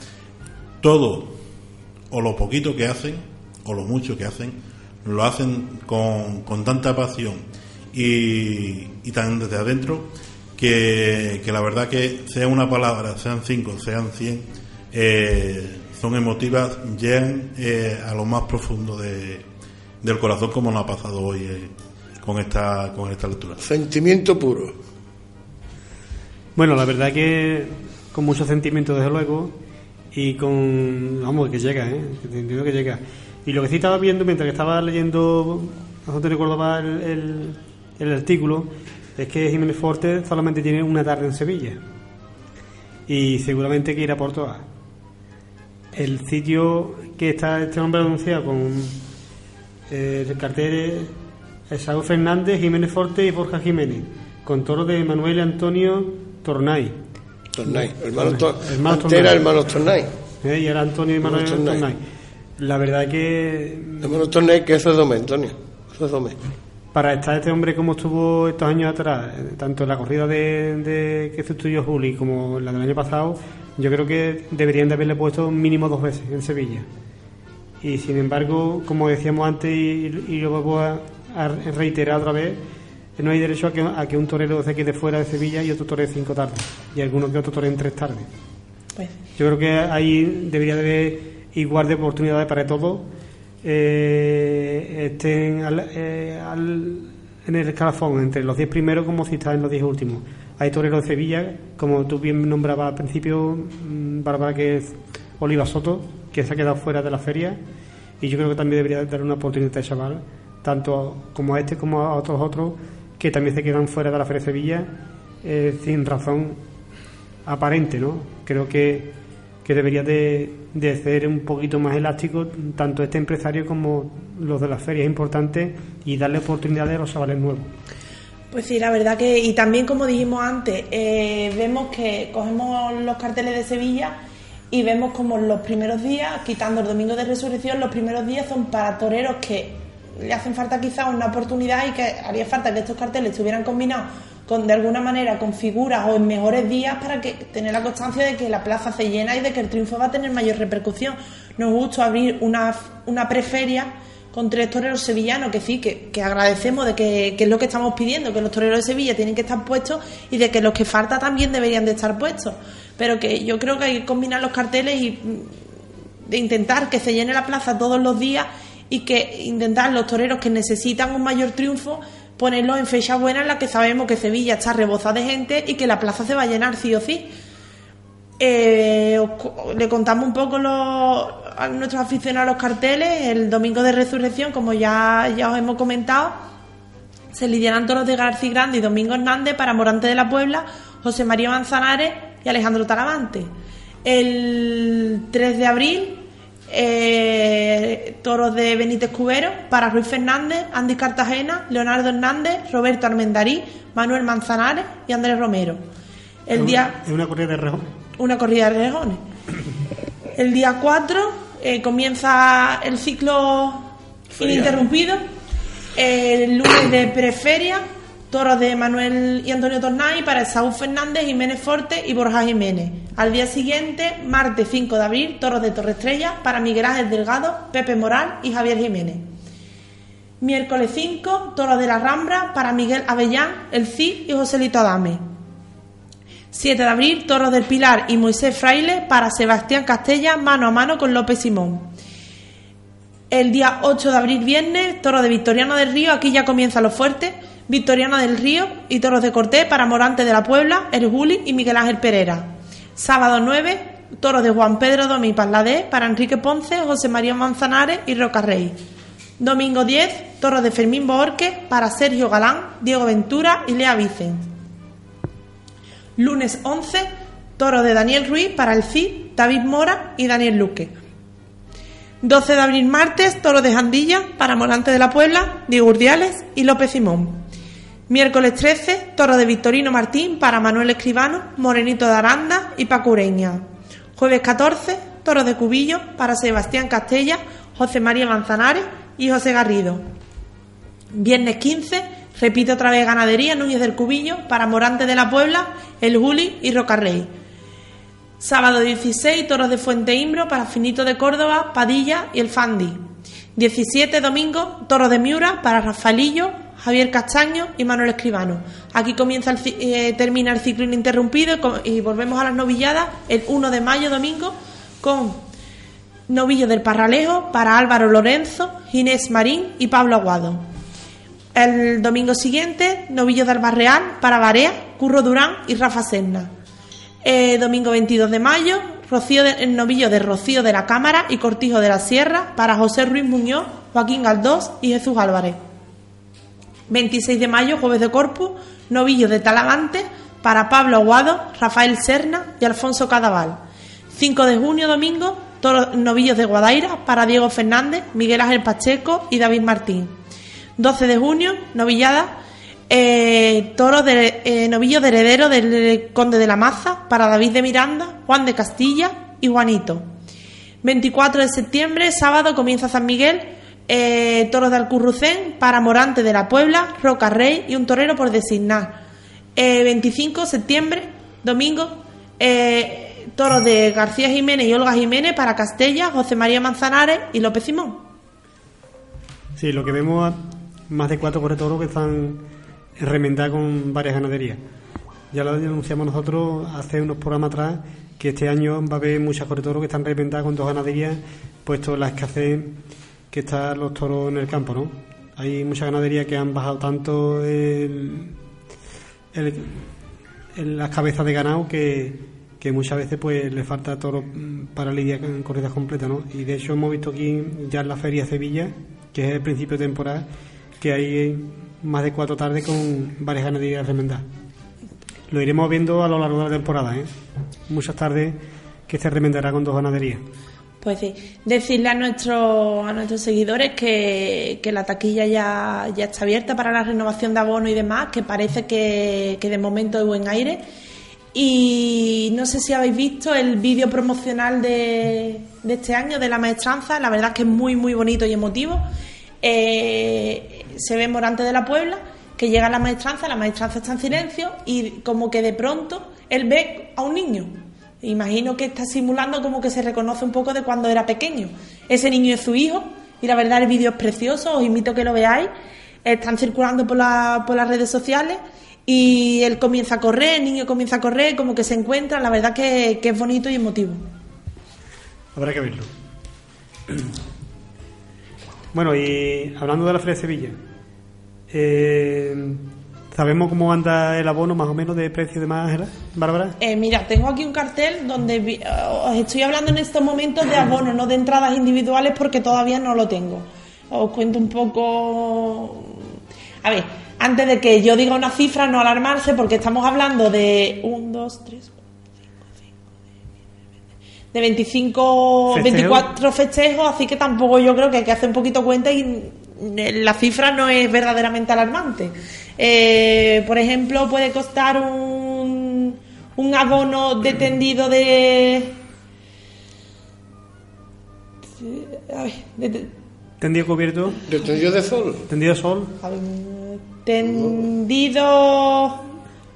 Speaker 5: todo o lo poquito que hacen o lo mucho que hacen, lo hacen con, con tanta pasión y, y tan desde adentro que, que la verdad que sea una palabra, sean cinco, sean cien, eh, son emotivas, llegan eh, a lo más profundo de, del corazón como nos ha pasado hoy eh, con esta con esta lectura.
Speaker 4: Sentimiento puro.
Speaker 2: Bueno, la verdad que con mucho sentimiento, desde luego, y con. Vamos, que llega, ¿eh? Que entiendo que llega. Y lo que sí estaba viendo mientras que estaba leyendo Antonio Córdoba el, el, el artículo es que Jiménez Forte solamente tiene una tarde en Sevilla. Y seguramente que irá por todas. El sitio que está este hombre anunciado con eh, el cartel es Saúl Fernández, Jiménez Forte y Borja Jiménez, con toro de Manuel Antonio Tornay.
Speaker 4: Tornay. Hermano, Tor-
Speaker 2: Hermano Tornay.
Speaker 4: hermano Tornay.
Speaker 2: ¿eh? Y era Antonio y Manuel
Speaker 4: Tornay.
Speaker 2: Tornay. La verdad que
Speaker 4: Hermano Tornay que eso es Dome, Antonio. Eso es Dome.
Speaker 2: Para estar este hombre como estuvo estos años atrás, eh, tanto en la corrida de, de que sustituyó Juli como en la del año pasado, yo creo que deberían de haberle puesto mínimo dos veces en Sevilla. Y sin embargo, como decíamos antes y, y lo vuelvo a, a reiterar otra vez, no hay derecho a que, a que un torero se quede fuera de Sevilla y otro toree cinco tardes. Y algunos que otro toreen tres tardes.
Speaker 3: Pues,
Speaker 2: Yo creo que ahí debería de haber igual de oportunidades para todos. Eh, estén al- eh, al- en el escalafón entre los 10 primeros como si están en los 10 últimos. Hay toreros de Sevilla, como tú bien nombrabas al principio, mm, Bárbara, que es Oliva Soto, que se ha quedado fuera de la feria. Y yo creo que también debería dar una oportunidad a ese chaval, tanto como a este como a otros otros, que también se quedan fuera de la feria de Sevilla eh, sin razón aparente, ¿no? Creo que, que debería de, de ser un poquito más elástico tanto este empresario como los de las ferias importantes y darle oportunidades a los chavales nuevos.
Speaker 3: Pues sí, la verdad que, y también como dijimos antes, eh, vemos que cogemos los carteles de Sevilla y vemos como los primeros días, quitando el domingo de resurrección, los primeros días son para toreros que le hacen falta quizás una oportunidad y que haría falta que estos carteles estuvieran combinados con de alguna manera con figuras o en mejores días para que tener la constancia de que la plaza se llena y de que el triunfo va a tener mayor repercusión. Nos gusta abrir una, una preferia con tres toreros sevillanos, que sí, que, que agradecemos de que, que es lo que estamos pidiendo, que los toreros de Sevilla tienen que estar puestos y de que los que falta también deberían de estar puestos. Pero que yo creo que hay que combinar los carteles y mm, de intentar que se llene la plaza todos los días y que intentar los toreros que necesitan un mayor triunfo ponerlos en fecha buena en la que sabemos que Sevilla está rebozada de gente y que la plaza se va a llenar sí o sí. Eh, le contamos un poco los- a nuestros aficionados los carteles. El domingo de resurrección, como ya, ya os hemos comentado, se lidiarán toros de García Grande y Domingo Hernández para Morante de la Puebla, José María Manzanares y Alejandro Talavante. El 3 de abril, eh, toros de Benítez Cubero para Ruiz Fernández, Andy Cartagena, Leonardo Hernández, Roberto Armendarí, Manuel Manzanares y Andrés Romero. El
Speaker 2: Es
Speaker 3: día
Speaker 2: una- es una corrida de rejones.
Speaker 3: una corrida de rejones. El día 4 eh, comienza el ciclo ininterrumpido. El lunes de preferia, toros de Manuel y Antonio Tornay para Saúl Fernández, Jiménez Forte y Borja Jiménez. Al día siguiente, martes 5 de abril, toros de Torre Estrella para Miguel Ángel Delgado, Pepe Moral y Javier Jiménez. Miércoles 5, toros de la Rambra para Miguel Avellán, El Cid y Joselito Adame. 7 de abril, Toros del Pilar y Moisés Fraile para Sebastián Castella, mano a mano con López Simón. El día 8 de abril, viernes, Toro de Victoriano del Río, aquí ya comienza lo fuerte, Victoriano del Río y Toros de Cortés para Morante de la Puebla, El Juli y Miguel Ángel Pereira. Sábado 9, Toros de Juan Pedro Domi Pasladé para Enrique Ponce, José María Manzanares y Roca Rey. Domingo 10, Toros de Fermín Borque para Sergio Galán, Diego Ventura y Lea Vicens. Lunes 11, toro de Daniel Ruiz para el CID, David Mora y Daniel Luque. 12 de abril martes, toro de Jandilla para Morante de la Puebla, Diego Urdiales y López Simón. Miércoles 13, toro de Victorino Martín para Manuel Escribano, Morenito de Aranda y Paco Ureña. Jueves 14, toro de Cubillo para Sebastián Castella, José María Manzanares y José Garrido. Viernes 15, Repite otra vez ganadería, Núñez del Cubillo, para Morante de la Puebla, El Juli y Rocarrey. Sábado 16, toros de Fuente Imbro para Finito de Córdoba, Padilla y el Fandi. 17, domingo, toros de Miura para Rafaelillo, Javier Castaño y Manuel Escribano. Aquí comienza el, eh, termina el ciclo ininterrumpido y volvemos a las novilladas el 1 de mayo, domingo, con novillo del Parralejo para Álvaro Lorenzo, Ginés Marín y Pablo Aguado. El domingo siguiente, novillo del Barreal para Barea, Curro Durán y Rafa Serna. Eh, domingo 22 de mayo, Rocío el novillo de Rocío de la Cámara y Cortijo de la Sierra para José Ruiz Muñoz, Joaquín Galdós y Jesús Álvarez. 26 de mayo, jueves de Corpus, novillo de Talavante para Pablo Aguado, Rafael Serna y Alfonso Cadaval. 5 de junio, domingo, toros- novillos de Guadaira para Diego Fernández, Miguel Ángel Pacheco y David Martín. 12 de junio, novillada, eh, toros de eh, novillos de heredero del Conde de la Maza para David de Miranda, Juan de Castilla y Juanito. 24 de septiembre, sábado, comienza San Miguel, eh, toros de Alcurrucén para Morante de la Puebla, Roca Rey y un torero por designar. Eh, 25 de septiembre, domingo, eh, toros de García Jiménez y Olga Jiménez para Castella, José María Manzanares y López Simón.
Speaker 2: Sí, lo que vemos más de cuatro corretoros que están remendados con varias ganaderías. Ya lo anunciamos nosotros hace unos programas atrás que este año va a haber muchas corretoros que están remendadas con dos ganaderías, puesto la escasez que están los toros en el campo, ¿no? Hay muchas ganaderías que han bajado tanto el, el- las cabezas de ganado que, que muchas veces pues le falta toro para lidiar con corridas completas, ¿no? Y de hecho hemos visto aquí ya en la Feria Sevilla, que es el principio de temporada, que hay más de cuatro tardes con varias ganaderías remendadas. Lo iremos viendo a lo largo de la temporada, ¿eh? Muchas tardes que se remendará con dos ganaderías.
Speaker 3: Pues sí, decirle a, nuestros a nuestros seguidores que, que la taquilla ya, ya está abierta para la renovación de abono y demás, que parece que, que de momento hay buen aire. Y no sé si habéis visto el vídeo promocional de, de este año de la maestranza, la verdad es que es muy, muy bonito y emotivo. Eh, se ve Morante de la Puebla, que llega a la maestranza, la maestranza está en silencio y como que de pronto él ve a un niño. Imagino que está simulando como que se reconoce un poco de cuando era pequeño. Ese niño es su hijo y la verdad el vídeo es precioso, os invito a que lo veáis. Están circulando por, la- por las redes sociales y él comienza a correr, el niño comienza a correr, como que se encuentra, la verdad que, es bonito y emotivo.
Speaker 2: Habrá que verlo. Bueno, y hablando de la Feria de Sevilla, eh, ¿sabemos cómo anda el abono más o menos de precio de más? Bárbara?
Speaker 3: Eh, mira, tengo aquí un cartel donde vi- eh, os estoy hablando en estos momentos de abono, no de entradas individuales porque todavía no lo tengo. Os cuento un poco... A ver, antes de que yo diga una cifra, no alarmarse porque estamos hablando de 1, 2, 3, 4, 5, 6, 7, 8, 9, 10, de 25,
Speaker 2: Festejos.
Speaker 3: 24 festejos, así que tampoco yo creo que hay que hacer un poquito cuenta y la cifra no es verdaderamente alarmante. Eh, por ejemplo, puede costar un, un abono de tendido de... A ver, de- de-
Speaker 2: ¿Tendido cubierto?
Speaker 4: ¿De tendido de sol?
Speaker 2: ¿Tendido sol?
Speaker 3: tendido...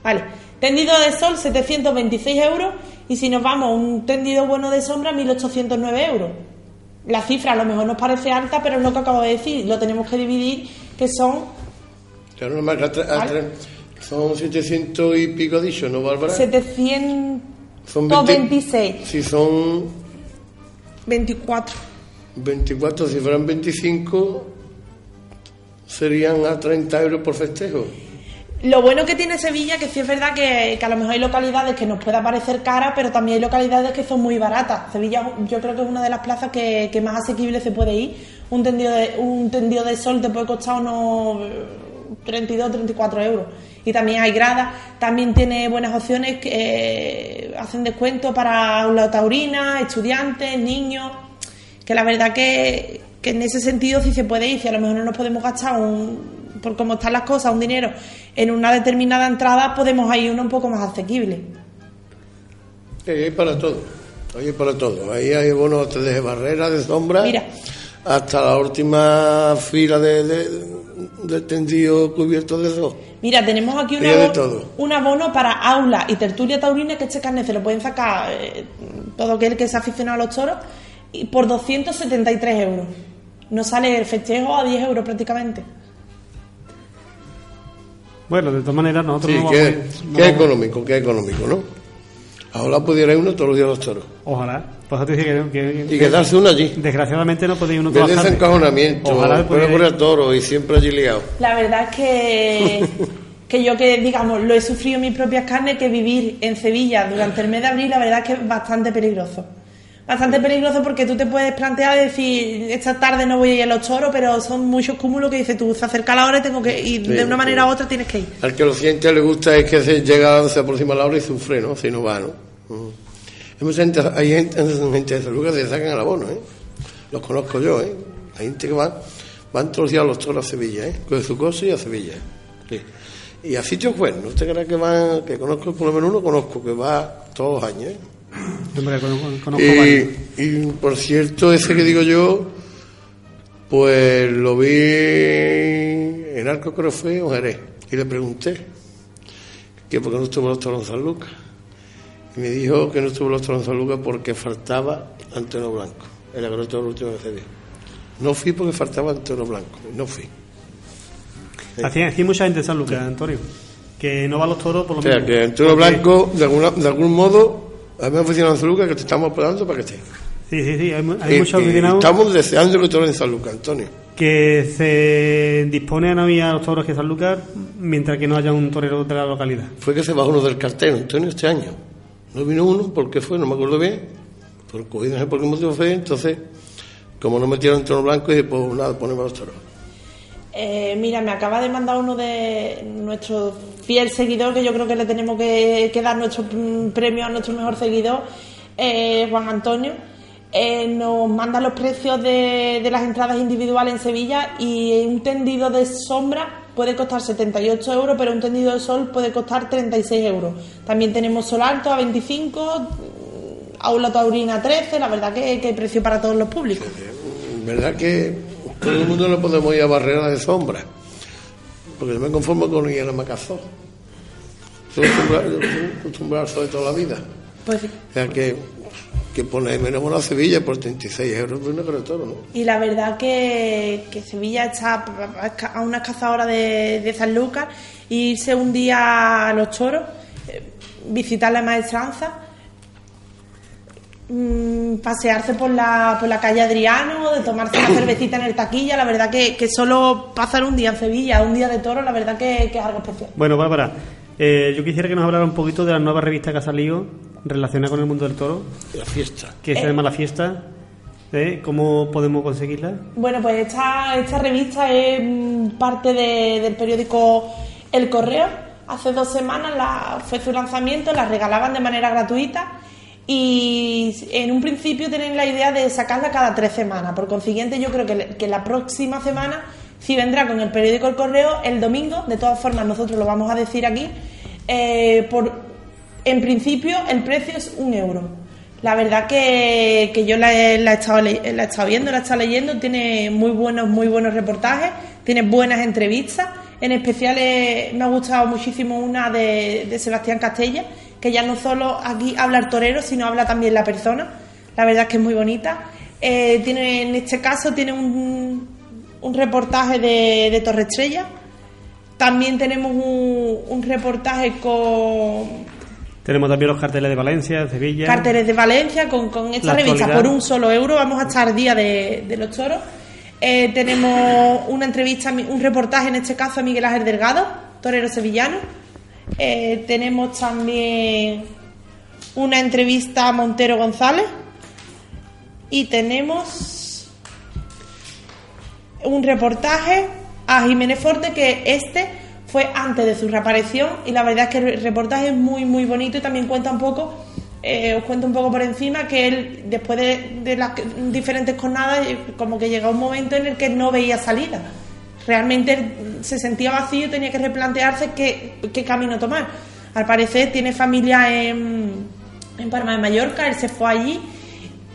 Speaker 3: Vale, tendido de sol 726 euros y si nos vamos a un tendido bueno de sombra 1809 euros. La cifra a lo mejor nos parece alta, pero es lo que acabo de decir, lo tenemos que dividir, que son
Speaker 4: Claro, normal que a tre- a
Speaker 3: Vale.
Speaker 4: tre- son 700 y pico dicho, ¿no, Bárbara?
Speaker 3: 726,
Speaker 4: Si son
Speaker 3: 24.
Speaker 4: 24, si fueran 25, serían a 30 euros por festejo.
Speaker 3: Lo bueno que tiene Sevilla, que sí es verdad que, que a lo mejor hay localidades que nos pueda parecer cara, pero también hay localidades que son muy baratas. Sevilla yo creo que es una de las plazas que, que más asequible se puede ir. Un tendido, de, un tendido de sol te puede costar unos 32, 34 euros. Y también hay gradas, también tiene buenas opciones que eh, hacen descuento para aula taurina, estudiantes, niños, que la verdad que, que en ese sentido sí se puede ir, si a lo mejor no nos podemos gastar un, por cómo están las cosas, un dinero en una determinada entrada, podemos ir uno un poco más asequible.
Speaker 4: Ahí hay para todo. Hay para todo. Ahí hay bonos desde barrera, de sombra,
Speaker 3: Mira.
Speaker 4: hasta la última fila de, de, de tendido cubierto de dos.
Speaker 3: Mira, tenemos aquí un abono, un abono para aula y tertulia taurina que este carnet se lo pueden sacar eh, todo aquel que se ha aficionado a los toros y por 273 euros. No sale el festejo a 10 euros prácticamente.
Speaker 2: Bueno, de todas maneras, nosotros
Speaker 4: Sí,
Speaker 2: no
Speaker 4: que,
Speaker 2: vamos, no
Speaker 4: que
Speaker 2: vamos-
Speaker 4: económico, que económico, ¿no? Ahora pudiera ir uno todos los días a los toros.
Speaker 2: Ojalá. Que, que-
Speaker 4: Y quedarse uno allí.
Speaker 2: desgraciadamente no podéis uno trabajar.
Speaker 4: encajonamiento,
Speaker 2: Ojalá
Speaker 4: fuera
Speaker 2: pudierais-
Speaker 4: por el toro y siempre allí liado.
Speaker 3: La verdad es que, que yo que, digamos, lo he sufrido en mis propias carnes, que vivir en Sevilla durante el mes de abril, la verdad es que es bastante peligroso. Bastante peligroso porque tú te puedes plantear decir, esta tarde no voy a ir a los toros, pero son muchos cúmulos que dices tú, se acerca la hora y tengo que ir, de una manera u otra tienes que ir.
Speaker 4: Al que lo siente le gusta es que se llega a encima de la hora y sufre, ¿no? Si no va, ¿no? Mm. Mucha gente, hay gente, gente de San Lucas que se sacan el abono, ¿eh? Los conozco yo, ¿eh? Hay gente que va, van todos los días a los toros a Sevilla, ¿eh? Con su cosa y a Sevilla. Sí. Y a sitios buenos, no usted crea que van, que conozco, por lo menos uno conozco, que va todos los años, ¿eh?
Speaker 2: Hombre, conozco, conozco.
Speaker 4: Y, y, por cierto, ese que digo yo, pues lo vi en Arco creo fue o Jerez, y le pregunté que por qué no estuvo los toros en San Lucas. Y me dijo que no estuvo los toros en San Lucas porque faltaba Antonio Blanco, el del último que se vio. No fui porque faltaba Antonio Blanco, no fui.
Speaker 2: Así, mucha gente en San Lucas, Antonio. Que no va a los toros por lo
Speaker 4: O sea,
Speaker 2: mismo.
Speaker 4: que Antonio Blanco, de, alguna, de algún modo, a mí me oficina en San Lucas que te estamos esperando para que esté.
Speaker 2: Sí, sí, sí. Hay, hay
Speaker 4: Y-
Speaker 2: muchos
Speaker 4: y estamos deseando que toren en San Lucas, Antonio.
Speaker 2: que se disponen a ir a los toros que San Lucas mientras que no haya un torero de la localidad.
Speaker 4: Fue que se bajó uno del cartel, Antonio, este año. No vino uno, ¿por qué fue? No me acuerdo bien. Por COVID, no sé por qué motivo fue. Entonces, como no metieron en tono blanco, dije, pues nada, ponemos los toros.
Speaker 3: Eh, mira, me acaba de mandar uno de nuestro fiel seguidor, que yo creo que le tenemos que, que dar nuestro mm, premio a nuestro mejor seguidor, eh, Juan Antonio. Eh, nos manda los precios de, de las entradas individuales en Sevilla y un tendido de sombra puede costar 78 euros, pero un tendido de sol puede costar 36 euros. También tenemos sol alto a 25, mm, aula taurina a 13, la verdad que, que hay precio para todos los públicos.
Speaker 4: ¿Verdad que todo el mundo no podemos ir a barreras de sombra? Porque yo me conformo con ir a la Macazó. Estoy acostumbrado, de toda la vida.
Speaker 3: Pues sí.
Speaker 4: O sea que, que pone menos a Sevilla por 36 euros por una cara de toro, ¿no?
Speaker 3: Y la verdad que, que Sevilla está a una escasa hora de, de San Lucas, irse un día a los toros, eh, visitar la maestranza, mm, pasearse por la, por la calle Adriano, de tomarse una cervecita en el taquilla, la verdad que, que solo pasar un día en Sevilla, un día de toro, la verdad que, que es algo especial.
Speaker 2: Bueno, Bárbara, eh, yo quisiera que nos hablara un poquito de la nueva revista que ha salido relacionada con el mundo del toro,
Speaker 4: La fiesta.
Speaker 2: que se llama La Fiesta. ¿eh? ¿Cómo podemos conseguirla?
Speaker 3: Bueno, pues esta, esta revista es mm, parte de- del periódico El Correo. Hace dos semanas la- fue su lanzamiento, la regalaban de manera gratuita y en un principio tienen la idea de sacarla cada tres semanas. Por consiguiente, yo creo que, que la próxima semana sí vendrá con el periódico El Correo el domingo. De todas formas, nosotros lo vamos a decir aquí. Eh, por, en principio, el precio es un euro. La verdad que, que yo la he, estado, la he estado viendo, la he estado leyendo, tiene muy buenos, muy buenos reportajes, tiene buenas entrevistas. En especial eh, me ha gustado muchísimo una de, Sebastián Castella, que ya no solo aquí habla el torero, sino habla también la persona. La verdad que es muy bonita. Eh, tiene, en este caso tiene un, un reportaje de, de Torre Estrella. También tenemos un, un reportaje con
Speaker 2: Tenemos también los carteles de Valencia, de Sevilla.
Speaker 3: Carteles de Valencia con, con esta revista
Speaker 2: actualidad.
Speaker 3: por un solo euro. Vamos a estar día de, de los toros. Eh, tenemos una entrevista, un reportaje en este caso a Miguel Ángel Delgado, torero sevillano. Eh, tenemos también una entrevista a Montero González. Y tenemos un reportaje a Jiménez Forte que este fue antes de su reaparición y la verdad es que el reportaje es muy muy bonito y también cuenta un poco eh, os cuento un poco por encima que él después de, las diferentes jornadas eh, como que llega un momento en el que no veía salida. Realmente se sentía vacío y tenía que replantearse qué, qué camino tomar. Al parecer tiene familia en, en de Mallorca él se fue allí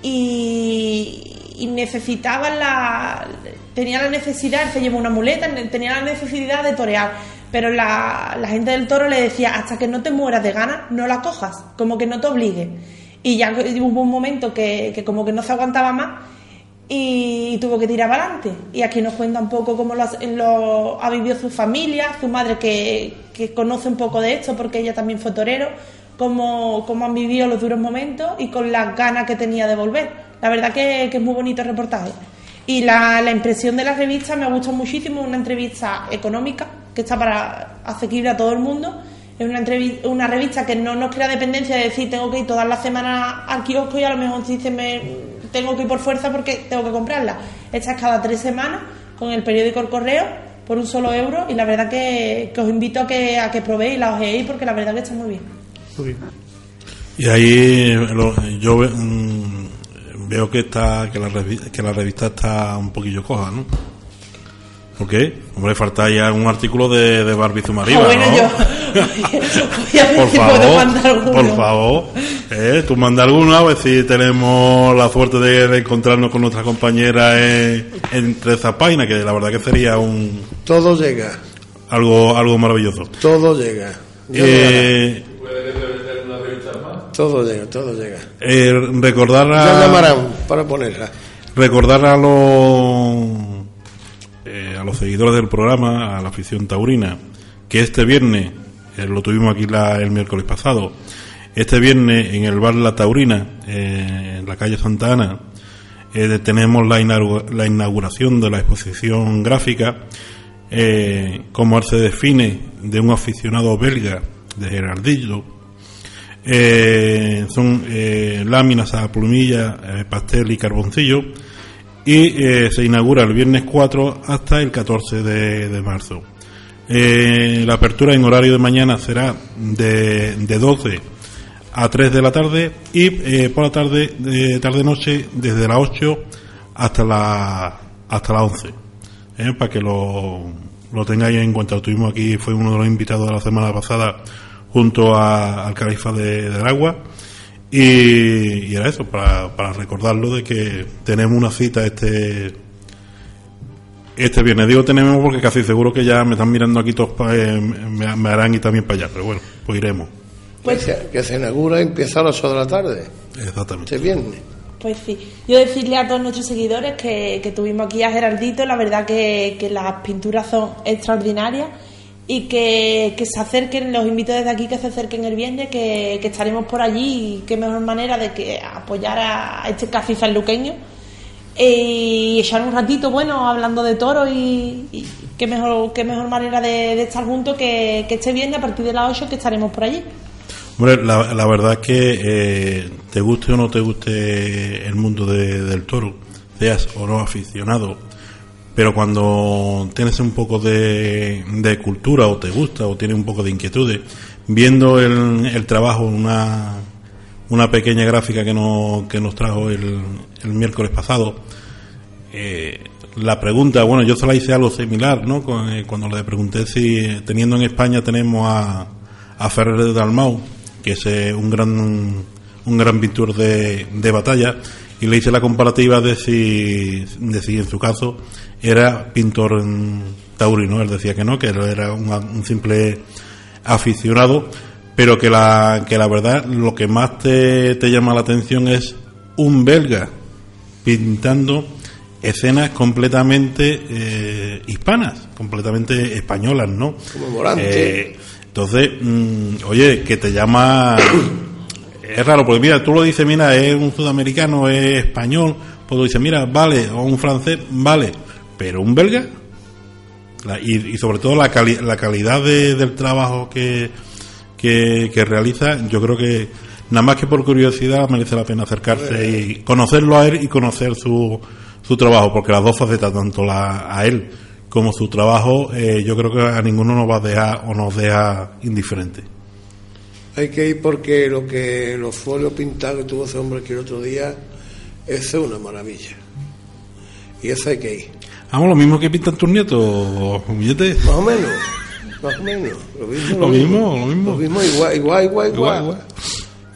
Speaker 3: y, y necesitaba la, tenía la necesidad, se llevó una muleta, tenía la necesidad de torear. Pero la, la gente del toro le decía, hasta que no te mueras de ganas, no la cojas, como que no te obligue. Y ya hubo un momento que, que como que no se aguantaba más y tuvo que tirar adelante. Y aquí nos cuenta un poco cómo lo, lo ha vivido su familia, su madre que, que conoce un poco de esto porque ella también fue torero, cómo, cómo han vivido los duros momentos y con las ganas que tenía de volver. La verdad que, que es muy bonito el reportaje. Y la, la impresión de la revista me ha gustado muchísimo, una entrevista económica que está para asequible a todo el mundo. Es una, entrevi- una revista que no nos crea dependencia de decir tengo que ir todas las semanas al kiosco y a lo mejor si se me tengo que ir por fuerza porque tengo que comprarla. Esta es cada tres semanas con el periódico El Correo por un solo euro y la verdad que, que os invito a que, a que probéis y la ojeéis porque la verdad que está muy bien.
Speaker 2: Muy bien.
Speaker 5: Y ahí lo- yo mm, veo que está que la, revi- que la revista está un poquillo coja, ¿no? ¿Por qué? Hombre, falta ya un artículo de, de Barbie Zumariba,
Speaker 3: Ah, bueno,
Speaker 5: ¿no?
Speaker 3: yo voy a ver
Speaker 5: por
Speaker 3: si puedo
Speaker 5: favor,
Speaker 3: mandar alguno.
Speaker 5: por favor, eh, tú manda alguno a ver si tenemos la suerte de, de encontrarnos con nuestra compañera en, entre esa página, que la verdad que sería un
Speaker 4: Todo llega,
Speaker 5: algo algo maravilloso.
Speaker 4: todo llega.
Speaker 5: Eh.
Speaker 4: Todo llega, todo llega.
Speaker 5: eh, recordar
Speaker 4: Ya
Speaker 5: a,
Speaker 4: llamarán para ponerla.
Speaker 5: recordar a los eh, a los seguidores del programa, a la afición taurina, que este viernes, eh, lo tuvimos aquí la- el miércoles pasado, este viernes en el bar La Taurina, en la calle Santa Ana, tenemos la, la inauguración de la exposición gráfica, eh, como se define de un aficionado belga de Gerardillo, eh, son eh, láminas a plumilla, eh, pastel y carboncillo. Y se inaugura el viernes 4 hasta el 14 de, de marzo. La apertura en horario de mañana será de, de 12 a 3 de la tarde y por la tarde, de tarde-noche, desde las 8 hasta la, hasta las 11. Eh, para que lo, lo tengáis en cuenta. Lo tuvimos aquí, fue uno de los invitados de la semana pasada junto a- al califa de- del agua. Y, y era eso, para, para recordarlo de que tenemos una cita este este viernes. Digo tenemos porque casi seguro que ya me están mirando aquí todos, pa- eh, me, me harán ir también para allá, pero bueno, pues iremos.
Speaker 3: Pues,
Speaker 4: que, se, que se inaugura y empieza a las 8 de la tarde,
Speaker 5: Exactamente.
Speaker 4: este viernes.
Speaker 3: Pues sí, yo decirle a todos nuestros seguidores que, que tuvimos aquí a Geraldito, la verdad que, que las pinturas son extraordinarias y que, que se acerquen, los invito desde aquí que se acerquen el viernes, que, que estaremos por allí y qué mejor manera de que apoyar a, este casi sanluqueño y echar un ratito, bueno, hablando de toro y, qué mejor qué mejor manera de, estar juntos que, que este viernes a partir de las 8 que estaremos por allí.
Speaker 5: Hombre, la, verdad que eh, te guste o no te guste el mundo de- del toro, seas o no aficionado, pero cuando tienes un poco de, cultura o te gusta o tienes un poco de inquietudes, viendo el, el trabajo, una, una pequeña gráfica que nos, que nos trajo el, el miércoles pasado, eh, la pregunta, bueno, yo se la hice algo similar, ¿no? Con- eh, Cuando le pregunté si, teniendo en España tenemos a, a Ferrer de Dalmau, que es eh, un gran un gran pintor de, de batalla, y le hice la comparativa de si, de si en su caso era pintor taurino. Él decía que no, que él era un, un simple aficionado, pero que la, que la verdad lo que más te, te llama la atención es un belga pintando escenas completamente eh, hispanas, completamente españolas, ¿no?
Speaker 4: Como Morante.
Speaker 5: Eh, entonces, mm, oye, que te llama... es raro, porque mira, tú lo dices, mira, es un sudamericano, es español, pues lo dices, mira, vale, o un francés, vale, pero un belga, la- y, y sobre todo la, cali- la calidad de- del trabajo que, que, que realiza, yo creo que nada más que por curiosidad merece la pena acercarse y conocerlo a él y conocer su, su trabajo, porque las dos facetas, tanto la, a él como su trabajo, eh, yo creo que a ninguno nos va a dejar o nos deja indiferente.
Speaker 4: Hay que ir porque lo que los folios pintados que tuvo ese hombre aquí el otro día, eso es una maravilla. Y eso hay que ir.
Speaker 5: Vamos, lo mismo que pintan tus nietos, billete.
Speaker 4: Más o menos. Más o menos. Lo mismo,
Speaker 5: Lo mismo, lo mismo.
Speaker 4: Lo mismo, igual, igual, igual, igual.
Speaker 5: Igual, igual.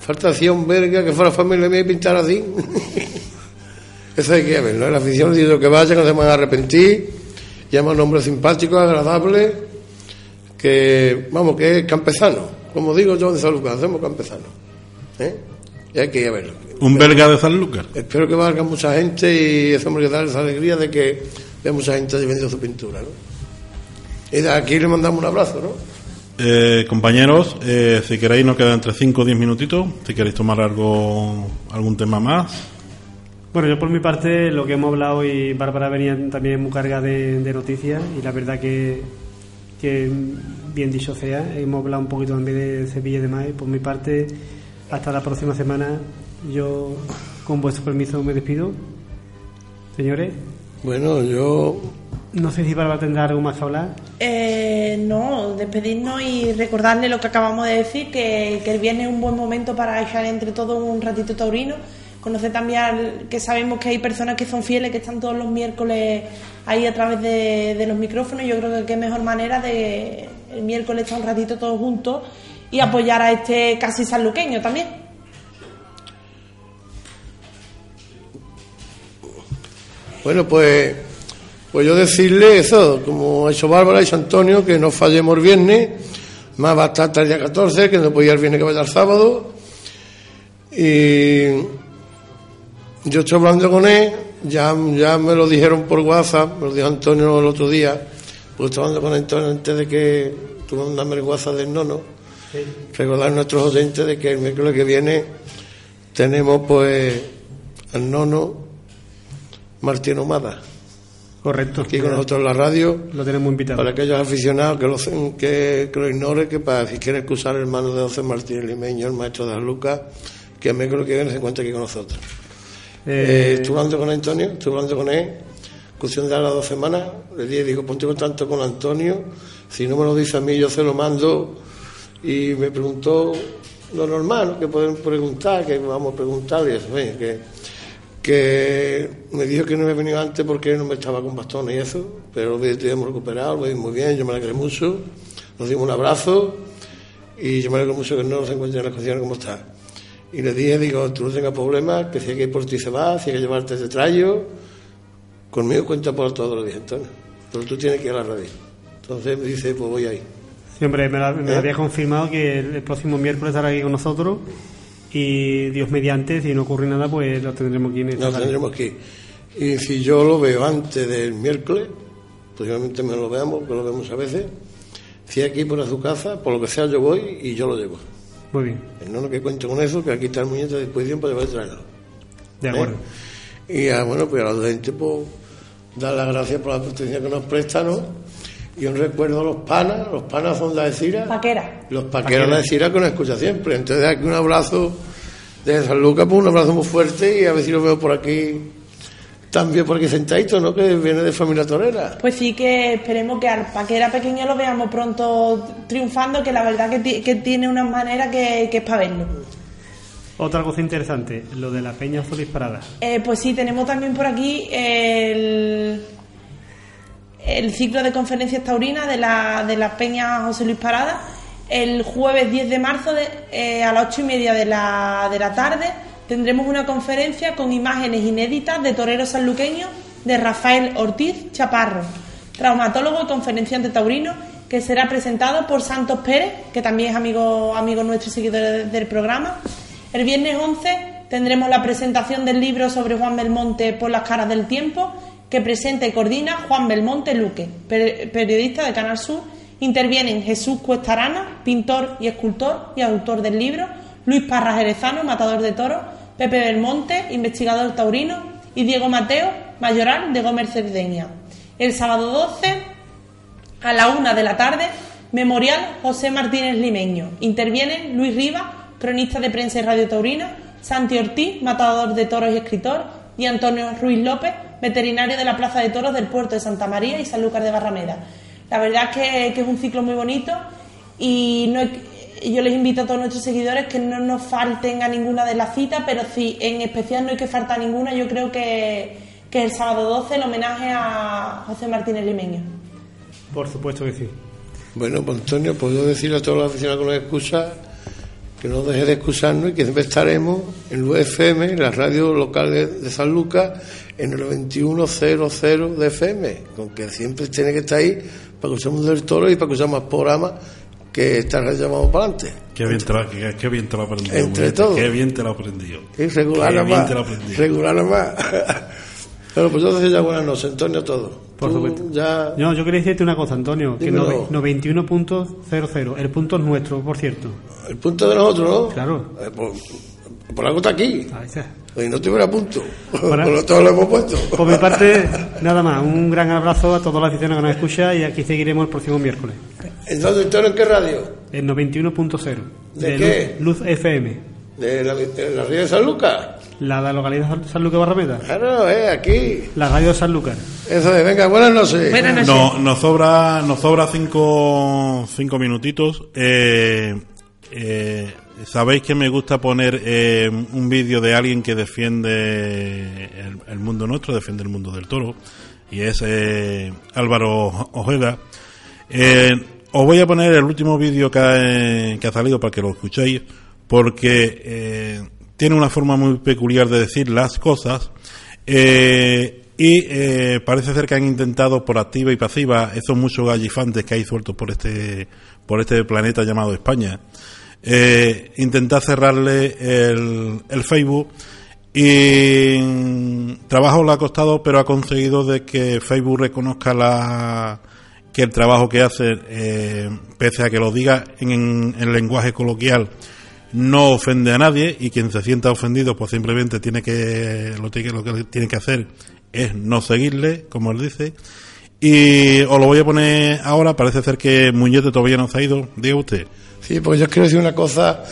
Speaker 4: Falta hacía un verga que fuera familia mía y pintar así. Eso hay que verlo. ¿eh? La afición dice que vaya, que no se van a arrepentir. Llama un hombre simpático, agradable, que, vamos, que es campesano. Como digo yo de San Lucas, hacemos campesanos. ¿eh? Y hay que ir a verlo.
Speaker 5: Un belga de Sanlúcar.
Speaker 4: Espero que valga mucha gente y eso me da esa alegría de que vea mucha gente vendiendo su pintura. ¿no? Y de aquí le mandamos un abrazo, ¿no?
Speaker 5: Eh, compañeros, eh, si queréis nos quedan entre 5 o 10 minutitos. Si queréis tomar algo, algún tema más.
Speaker 2: Bueno, yo por mi parte, lo que hemos hablado y Bárbara venía también muy carga de, de noticias y la verdad que, que, bien dicho sea, hemos hablado un poquito también de Sevilla y demás. y Por mi parte, hasta la próxima semana, yo con vuestro permiso me despido. Señores,
Speaker 4: Bueno, yo
Speaker 2: no sé si Bárbara tendrá algo más que hablar.
Speaker 3: Eh, no, despedirnos y recordarle lo que acabamos de decir, que, que el viernes es un buen momento para echar entre todos un ratito taurino. Conocer también al- que sabemos que hay personas que son fieles, que están todos los miércoles ahí a través de, de los micrófonos. Yo creo que qué mejor manera de el miércoles estar un ratito todos juntos y apoyar a este casi sanluqueño también.
Speaker 4: Bueno, pues, pues yo decirle eso, como ha hecho Bárbara y Antonio, que no fallemos el viernes, más va a estar hasta el día 14, que no podía el viernes que vaya el sábado. Y yo estoy hablando con él, ya, ya me lo dijeron por WhatsApp, me lo dijo Antonio el otro día, pues estoy hablando con Antonio antes de que mandarme el WhatsApp del nono. Recordar a nuestros oyentes de que el miércoles que viene tenemos pues al nono Martín Omada,
Speaker 2: Correcto.
Speaker 4: aquí con nosotros en la radio,
Speaker 2: Lo tenemos invitado.
Speaker 4: para aquellos aficionados que lo, que, que lo ignoren, que para si quieren excusar el hermano de José Martín Limeño, el maestro de Lucas, que el miércoles que viene se encuentra aquí con nosotros. Eh,
Speaker 2: Eh,
Speaker 4: estuve hablando con Antonio, estuve hablando con él, cuestión de las dos semanas, le dije, digo, ponte en contacto con Antonio, si no me lo dice a mí yo se lo mando, y me preguntó lo normal, ¿no? que pueden preguntar, que vamos a preguntar, y eso, oye, que, que me dijo que no he venido antes porque no me estaba con bastones y eso, pero lo hemos recuperado, lo vi muy bien, yo me alegré mucho, nos dimos un abrazo, y yo me alegro mucho que no se encuentre en las condiciones como está. Y le dije, digo, tú no tengas problemas, que si hay que ir por ti se va, si hay que llevarte ese trayo, conmigo cuenta por todo, lo dije, Antonio, pero tú tienes que ir a la radio. Entonces me dice, pues voy ahí.
Speaker 2: Siempre me, lo- me
Speaker 4: ¿Eh?
Speaker 2: había confirmado que el, el próximo miércoles estará aquí con nosotros y Dios mediante, si no ocurre nada, pues lo tendremos aquí en esta tarde.
Speaker 4: tendremos ir. Y si yo lo veo antes del miércoles, posiblemente me lo veamos, porque lo vemos a veces, si ir por a su casa, por lo que sea yo voy y yo lo llevo.
Speaker 2: Muy bien,
Speaker 4: El nono que cuente con eso, que aquí está el muñeco a disposición para llevar el trago.
Speaker 2: de acuerdo.
Speaker 4: Y ah, bueno, pues a la gente, pues, dar las gracias por la protección que nos prestan, ¿no? Y un recuerdo a los panas, los panas son de Cira,
Speaker 3: Paquera.
Speaker 4: los paqueros de Cira que nos escucha siempre. Entonces aquí un abrazo desde San Lucas, pues un abrazo muy fuerte y a ver si lo veo por aquí, también por aquí sentadito, ¿no? Que viene de familia torera.
Speaker 3: Pues sí que esperemos que al Paquera pequeño lo veamos pronto triunfando, que la verdad que, que tiene una manera que, que es para verlo.
Speaker 2: Otra cosa interesante, lo de la Peña Azul disparada.
Speaker 3: Eh, pues sí, tenemos también por aquí el, el ciclo de conferencias taurinas de la, de la Peña José Luis Parada. El jueves 10 de marzo de- eh, a las 8 y media de la, de la tarde tendremos una conferencia con imágenes inéditas de toreros sanluqueños de Rafael Ortiz Chaparro, traumatólogo y conferenciante taurino, que será presentado por Santos Pérez, que también es amigo, amigo nuestro y seguidor de- del programa. El viernes 11 tendremos la presentación del libro sobre Juan Belmonte por las caras del tiempo, que presenta y coordina Juan Belmonte Luque, per- periodista de Canal Sur. Intervienen Jesús Cuestarana, pintor y escultor y autor del libro, Luis Parra Jerezano, matador de toros, Pepe Belmonte, investigador taurino, y Diego Mateo, mayoral de Gómez Cerdeña. El sábado 12 a la una de la tarde, Memorial José Martínez Limeño. Intervienen Luis Rivas, cronista de prensa y radio taurina, Santi Ortiz, matador de toros y escritor, y Antonio Ruiz López, veterinario de la Plaza de Toros del puerto de Santa María y Sanlúcar de Barrameda. La verdad es que, que es un ciclo muy bonito y no hay- yo les invito a todos nuestros seguidores que no nos falten a ninguna de las citas, pero sí, en especial no hay que faltar ninguna. Yo creo que, que el sábado 12 el homenaje a José Martínez Limeño.
Speaker 2: Por supuesto que sí.
Speaker 4: Bueno, pues Antonio, puedo decirle a todos los aficionados que nos escuchan que no deje de excusarnos y que siempre estaremos en el UFM, en la radio local de, de San Lucas, en el 2100 de FM, con que siempre tiene que estar ahí para que usemos del toro y para que usemos más programas que esta radio llamamos para adelante.
Speaker 5: Qué bien te lo, qué, qué bien te lo he aprendido.
Speaker 4: Entre todos.
Speaker 5: Qué bien te lo he aprendido.
Speaker 4: Y regular nada más. Regular nada más. Pero pues decía ya buenas noches, Antonio, a todos.
Speaker 2: Por
Speaker 4: Tú
Speaker 2: supuesto.
Speaker 4: Ya,
Speaker 2: No, yo quería decirte una cosa, Antonio, que
Speaker 4: Dímelo.
Speaker 2: no, 91.00, el punto es nuestro, por cierto.
Speaker 4: el punto de nosotros, ¿no?
Speaker 2: Claro.
Speaker 4: Eh, por, por algo está aquí.
Speaker 2: Ahí está.
Speaker 4: Y no tuviera punto. Por lo todo lo hemos puesto.
Speaker 2: Por mi parte, nada más, un gran abrazo a toda la afición que nos escucha y aquí seguiremos el próximo miércoles.
Speaker 4: Entonces, ¿Antonio en qué radio?
Speaker 2: El 91.0
Speaker 4: ¿De qué?
Speaker 2: Luz, Luz FM,
Speaker 4: ¿De la, de la radio de San Lucas?
Speaker 2: La de la localidad de San Lucas Barrameda,
Speaker 4: Claro, eh, aquí.
Speaker 2: la radio de San Lucas.
Speaker 4: Eso es, venga, buenas noches.
Speaker 3: Buenas noches.
Speaker 5: No, nos sobra, nos sobra cinco, cinco minutitos. Eh, eh, Sabéis que me gusta poner eh, un vídeo de alguien que defiende el, el mundo nuestro, defiende el mundo del toro, y es eh, Álvaro Ojeda. Eh, os voy a poner el último vídeo que ha, que ha salido para que lo escuchéis, porque eh, tiene una forma muy peculiar de decir las cosas. Eh, y eh, parece ser que han intentado por activa y pasiva esos muchos gallifantes que hay sueltos por este por este planeta llamado España eh, intentar cerrarle el, el Facebook y mm, trabajo le ha costado pero ha conseguido de que Facebook reconozca la que el trabajo que hace eh, pese a que lo diga en, en lenguaje coloquial no ofende a nadie y quien se sienta ofendido pues simplemente tiene que lo, lo que tiene que hacer es no seguirle como él dice y os lo voy a poner ahora parece ser que Muñete todavía no se ha ido diga usted
Speaker 4: Sí, pues yo quiero decir una cosa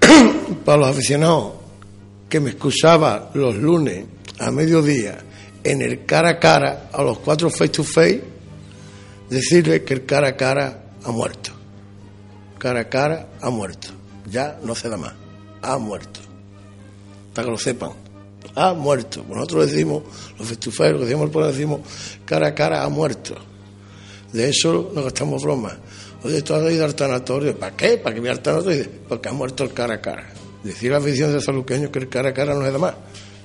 Speaker 4: para los aficionados, que me excusaba los lunes a mediodía en el cara a cara a los cuatro face to face, decirle que el cara a cara ha muerto. Cara a cara ha muerto. Ya no se da más. Ha muerto. Para que lo sepan. Ha muerto. Nosotros decimos, los lo que decimos el pueblo, decimos cara a cara ha muerto. De eso nos gastamos bromas. Oye, tú has ido al tanatorio. ¿Para qué? ¿Para que vea al tanatorio? Dice, Porque ha muerto el cara a cara. Decir a la afición de saluqueños que el cara a cara no es de más.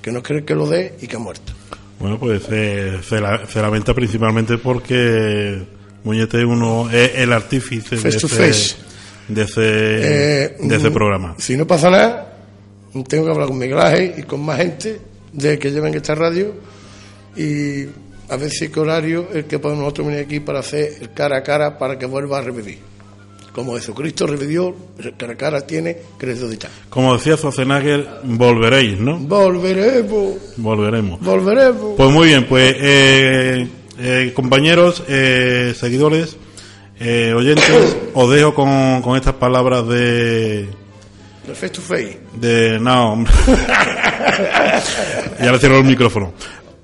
Speaker 4: Que no cree que lo dé y que ha muerto.
Speaker 5: Bueno, pues eh, se, la- se lamenta principalmente porque Muñete uno es el artífice de
Speaker 4: Face to
Speaker 5: ese,
Speaker 4: face.
Speaker 5: De ese,
Speaker 4: Eh,
Speaker 5: de ese
Speaker 4: mm,
Speaker 5: programa.
Speaker 4: Si no pasa nada, tengo que hablar con Miguel Ángel y con más gente de que lleven esta radio y a ver si qué horario el que podemos nosotros venir aquí para hacer el cara a cara para que vuelva a revivir. Como Jesucristo revivió, el cara a cara tiene que resucitar.
Speaker 5: Como decía Schwarzenegger, volveréis, ¿no?
Speaker 4: Volveremos,
Speaker 5: Volveremos.
Speaker 4: volveremos.
Speaker 5: Pues muy bien, pues eh, eh, compañeros, eh, seguidores, eh, oyentes, os dejo con, con estas palabras de...
Speaker 4: El face to face.
Speaker 5: de no, hombre. ya le cierro el micrófono.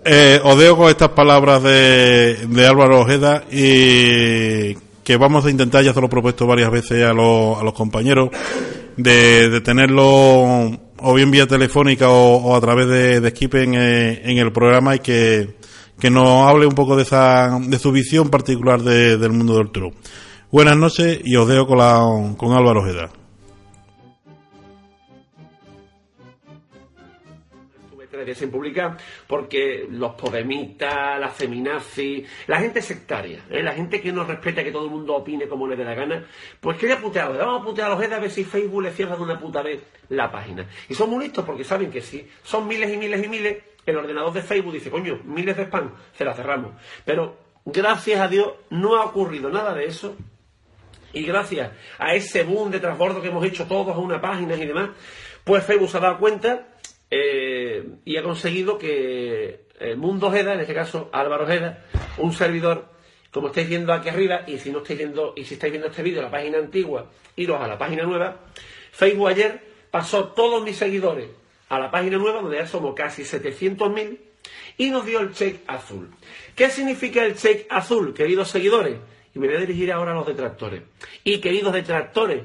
Speaker 5: Eh, os dejo con estas palabras de, de Álvaro Ojeda y que vamos a intentar, ya se lo he propuesto varias veces a los, a los compañeros, de, de tenerlo o bien vía telefónica o, o a través de, de Skype en, eh, en el programa y que, que nos hable un poco de, esa, de su visión particular de- del mundo del toro. Buenas noches y os dejo con, la, con Álvaro Ojeda.
Speaker 7: en pública porque los podemitas, la feminazis, la gente sectaria, ¿eh? la gente que no respeta que todo el mundo opine como le dé la gana, pues quería putear, vamos a putear a los a ver si Facebook le cierra de una puta vez la página. Y son muy listos porque saben que si son miles y miles y miles, el ordenador de Facebook dice, coño, miles de spam, se la cerramos. Pero gracias a Dios no ha ocurrido nada de eso y gracias a ese boom de transbordo que hemos hecho todos a una página y demás, pues Facebook se ha dado cuenta eh, y ha conseguido que el mundo Ojeda, en este caso Álvaro Ojeda, un servidor, como estáis viendo aquí arriba, y si no estáis viendo, y si estáis viendo este vídeo, la página antigua, iros a la página nueva, Facebook ayer pasó todos mis seguidores a la página nueva, donde ya somos casi 700.000, y nos dio el check azul. ¿Qué significa el check azul, queridos seguidores? Y me voy a dirigir ahora a los detractores. Y queridos detractores,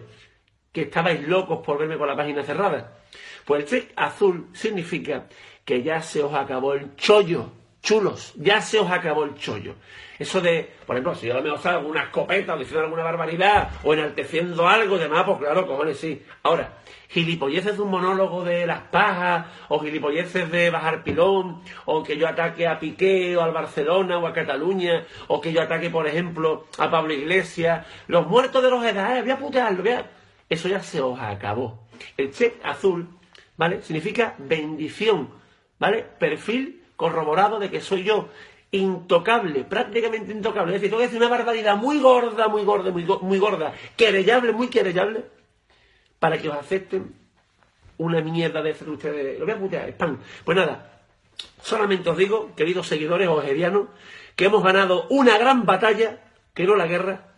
Speaker 7: que estabais locos por verme con la página cerrada. Pues el check azul significa que ya se os acabó el chollo. Chulos, ya se os acabó el chollo. Eso de, por ejemplo, si yo lo mejor salgo con una escopeta o diciendo alguna barbaridad o enalteciendo algo y demás, pues claro, cojones, sí. Ahora, gilipolleces de un monólogo de las pajas, o gilipolleces de bajar pilón, o que yo ataque a Piqué, o al Barcelona, o a Cataluña, o que yo ataque, por ejemplo, a Pablo Iglesias, los muertos de los edades, voy a putearlo, voy a... Eso ya se os acabó. El check azul, ¿vale? Significa bendición, ¿vale? Perfil corroborado de que soy yo intocable, prácticamente intocable. Es decir, tengo que decir una barbaridad muy gorda, muy gorda, muy, muy gorda, querellable, muy querellable, para que os acepten una mierda de que ustedes... Lo voy a putear, spam. Pues nada, solamente os digo, queridos seguidores ojerianos, que hemos ganado una gran batalla, que no la guerra,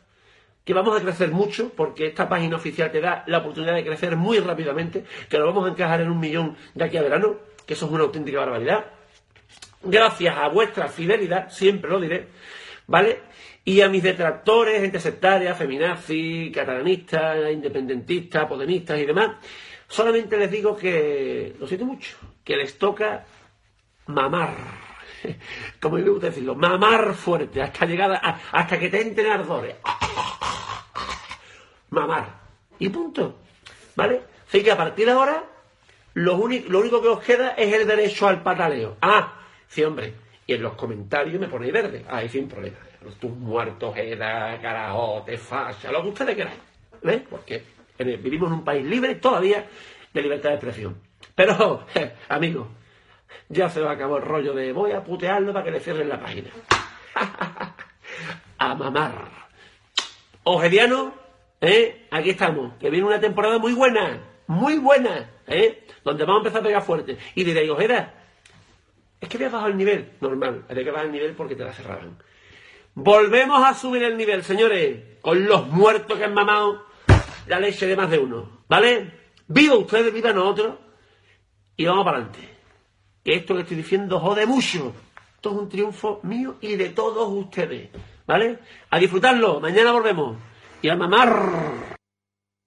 Speaker 7: que vamos a crecer mucho, porque esta página oficial te da la oportunidad de crecer muy rápidamente, que lo vamos a encajar en un millón de aquí a verano, que eso es una auténtica barbaridad. Gracias a vuestra fidelidad, siempre lo diré, ¿vale? Y a mis detractores, gente sectaria, feminazi, catalanista, independentista, podemistas y demás, solamente les digo que, lo siento mucho, que les toca mamar, como me gusta decirlo, mamar fuerte, hasta llegar a- hasta que te entren ardores. Mamar. Y punto. ¿Vale? Así que a partir de ahora, lo, lo único que os queda es el derecho al pataleo. Ah, sí, hombre. Y en los comentarios me ponéis verde. Ahí sin problema. Tus muertos, Eda, carajote, fascia, lo que ustedes queráis. ¿Ves? Porque vivimos en un país libre todavía de libertad de expresión. Pero, amigos, ya se va a acabar el rollo de voy a putearlo para que le cierren la página. a mamar. Ojediano, ¿eh? aquí estamos, que viene una temporada muy buena, muy buena, ¿eh? donde vamos a empezar a pegar fuerte. Y diréis, Ojeda, es que habías bajado el nivel. Normal, había que bajar el nivel porque te la cerraban. Volvemos a subir el nivel, señores, con los muertos que han mamado la leche de más de uno, ¿vale? Viva ustedes, viva nosotros, y vamos para adelante. Que esto que estoy diciendo jode mucho. Esto es un triunfo mío y de todos ustedes, ¿vale? A disfrutarlo, mañana volvemos. Y a mamar.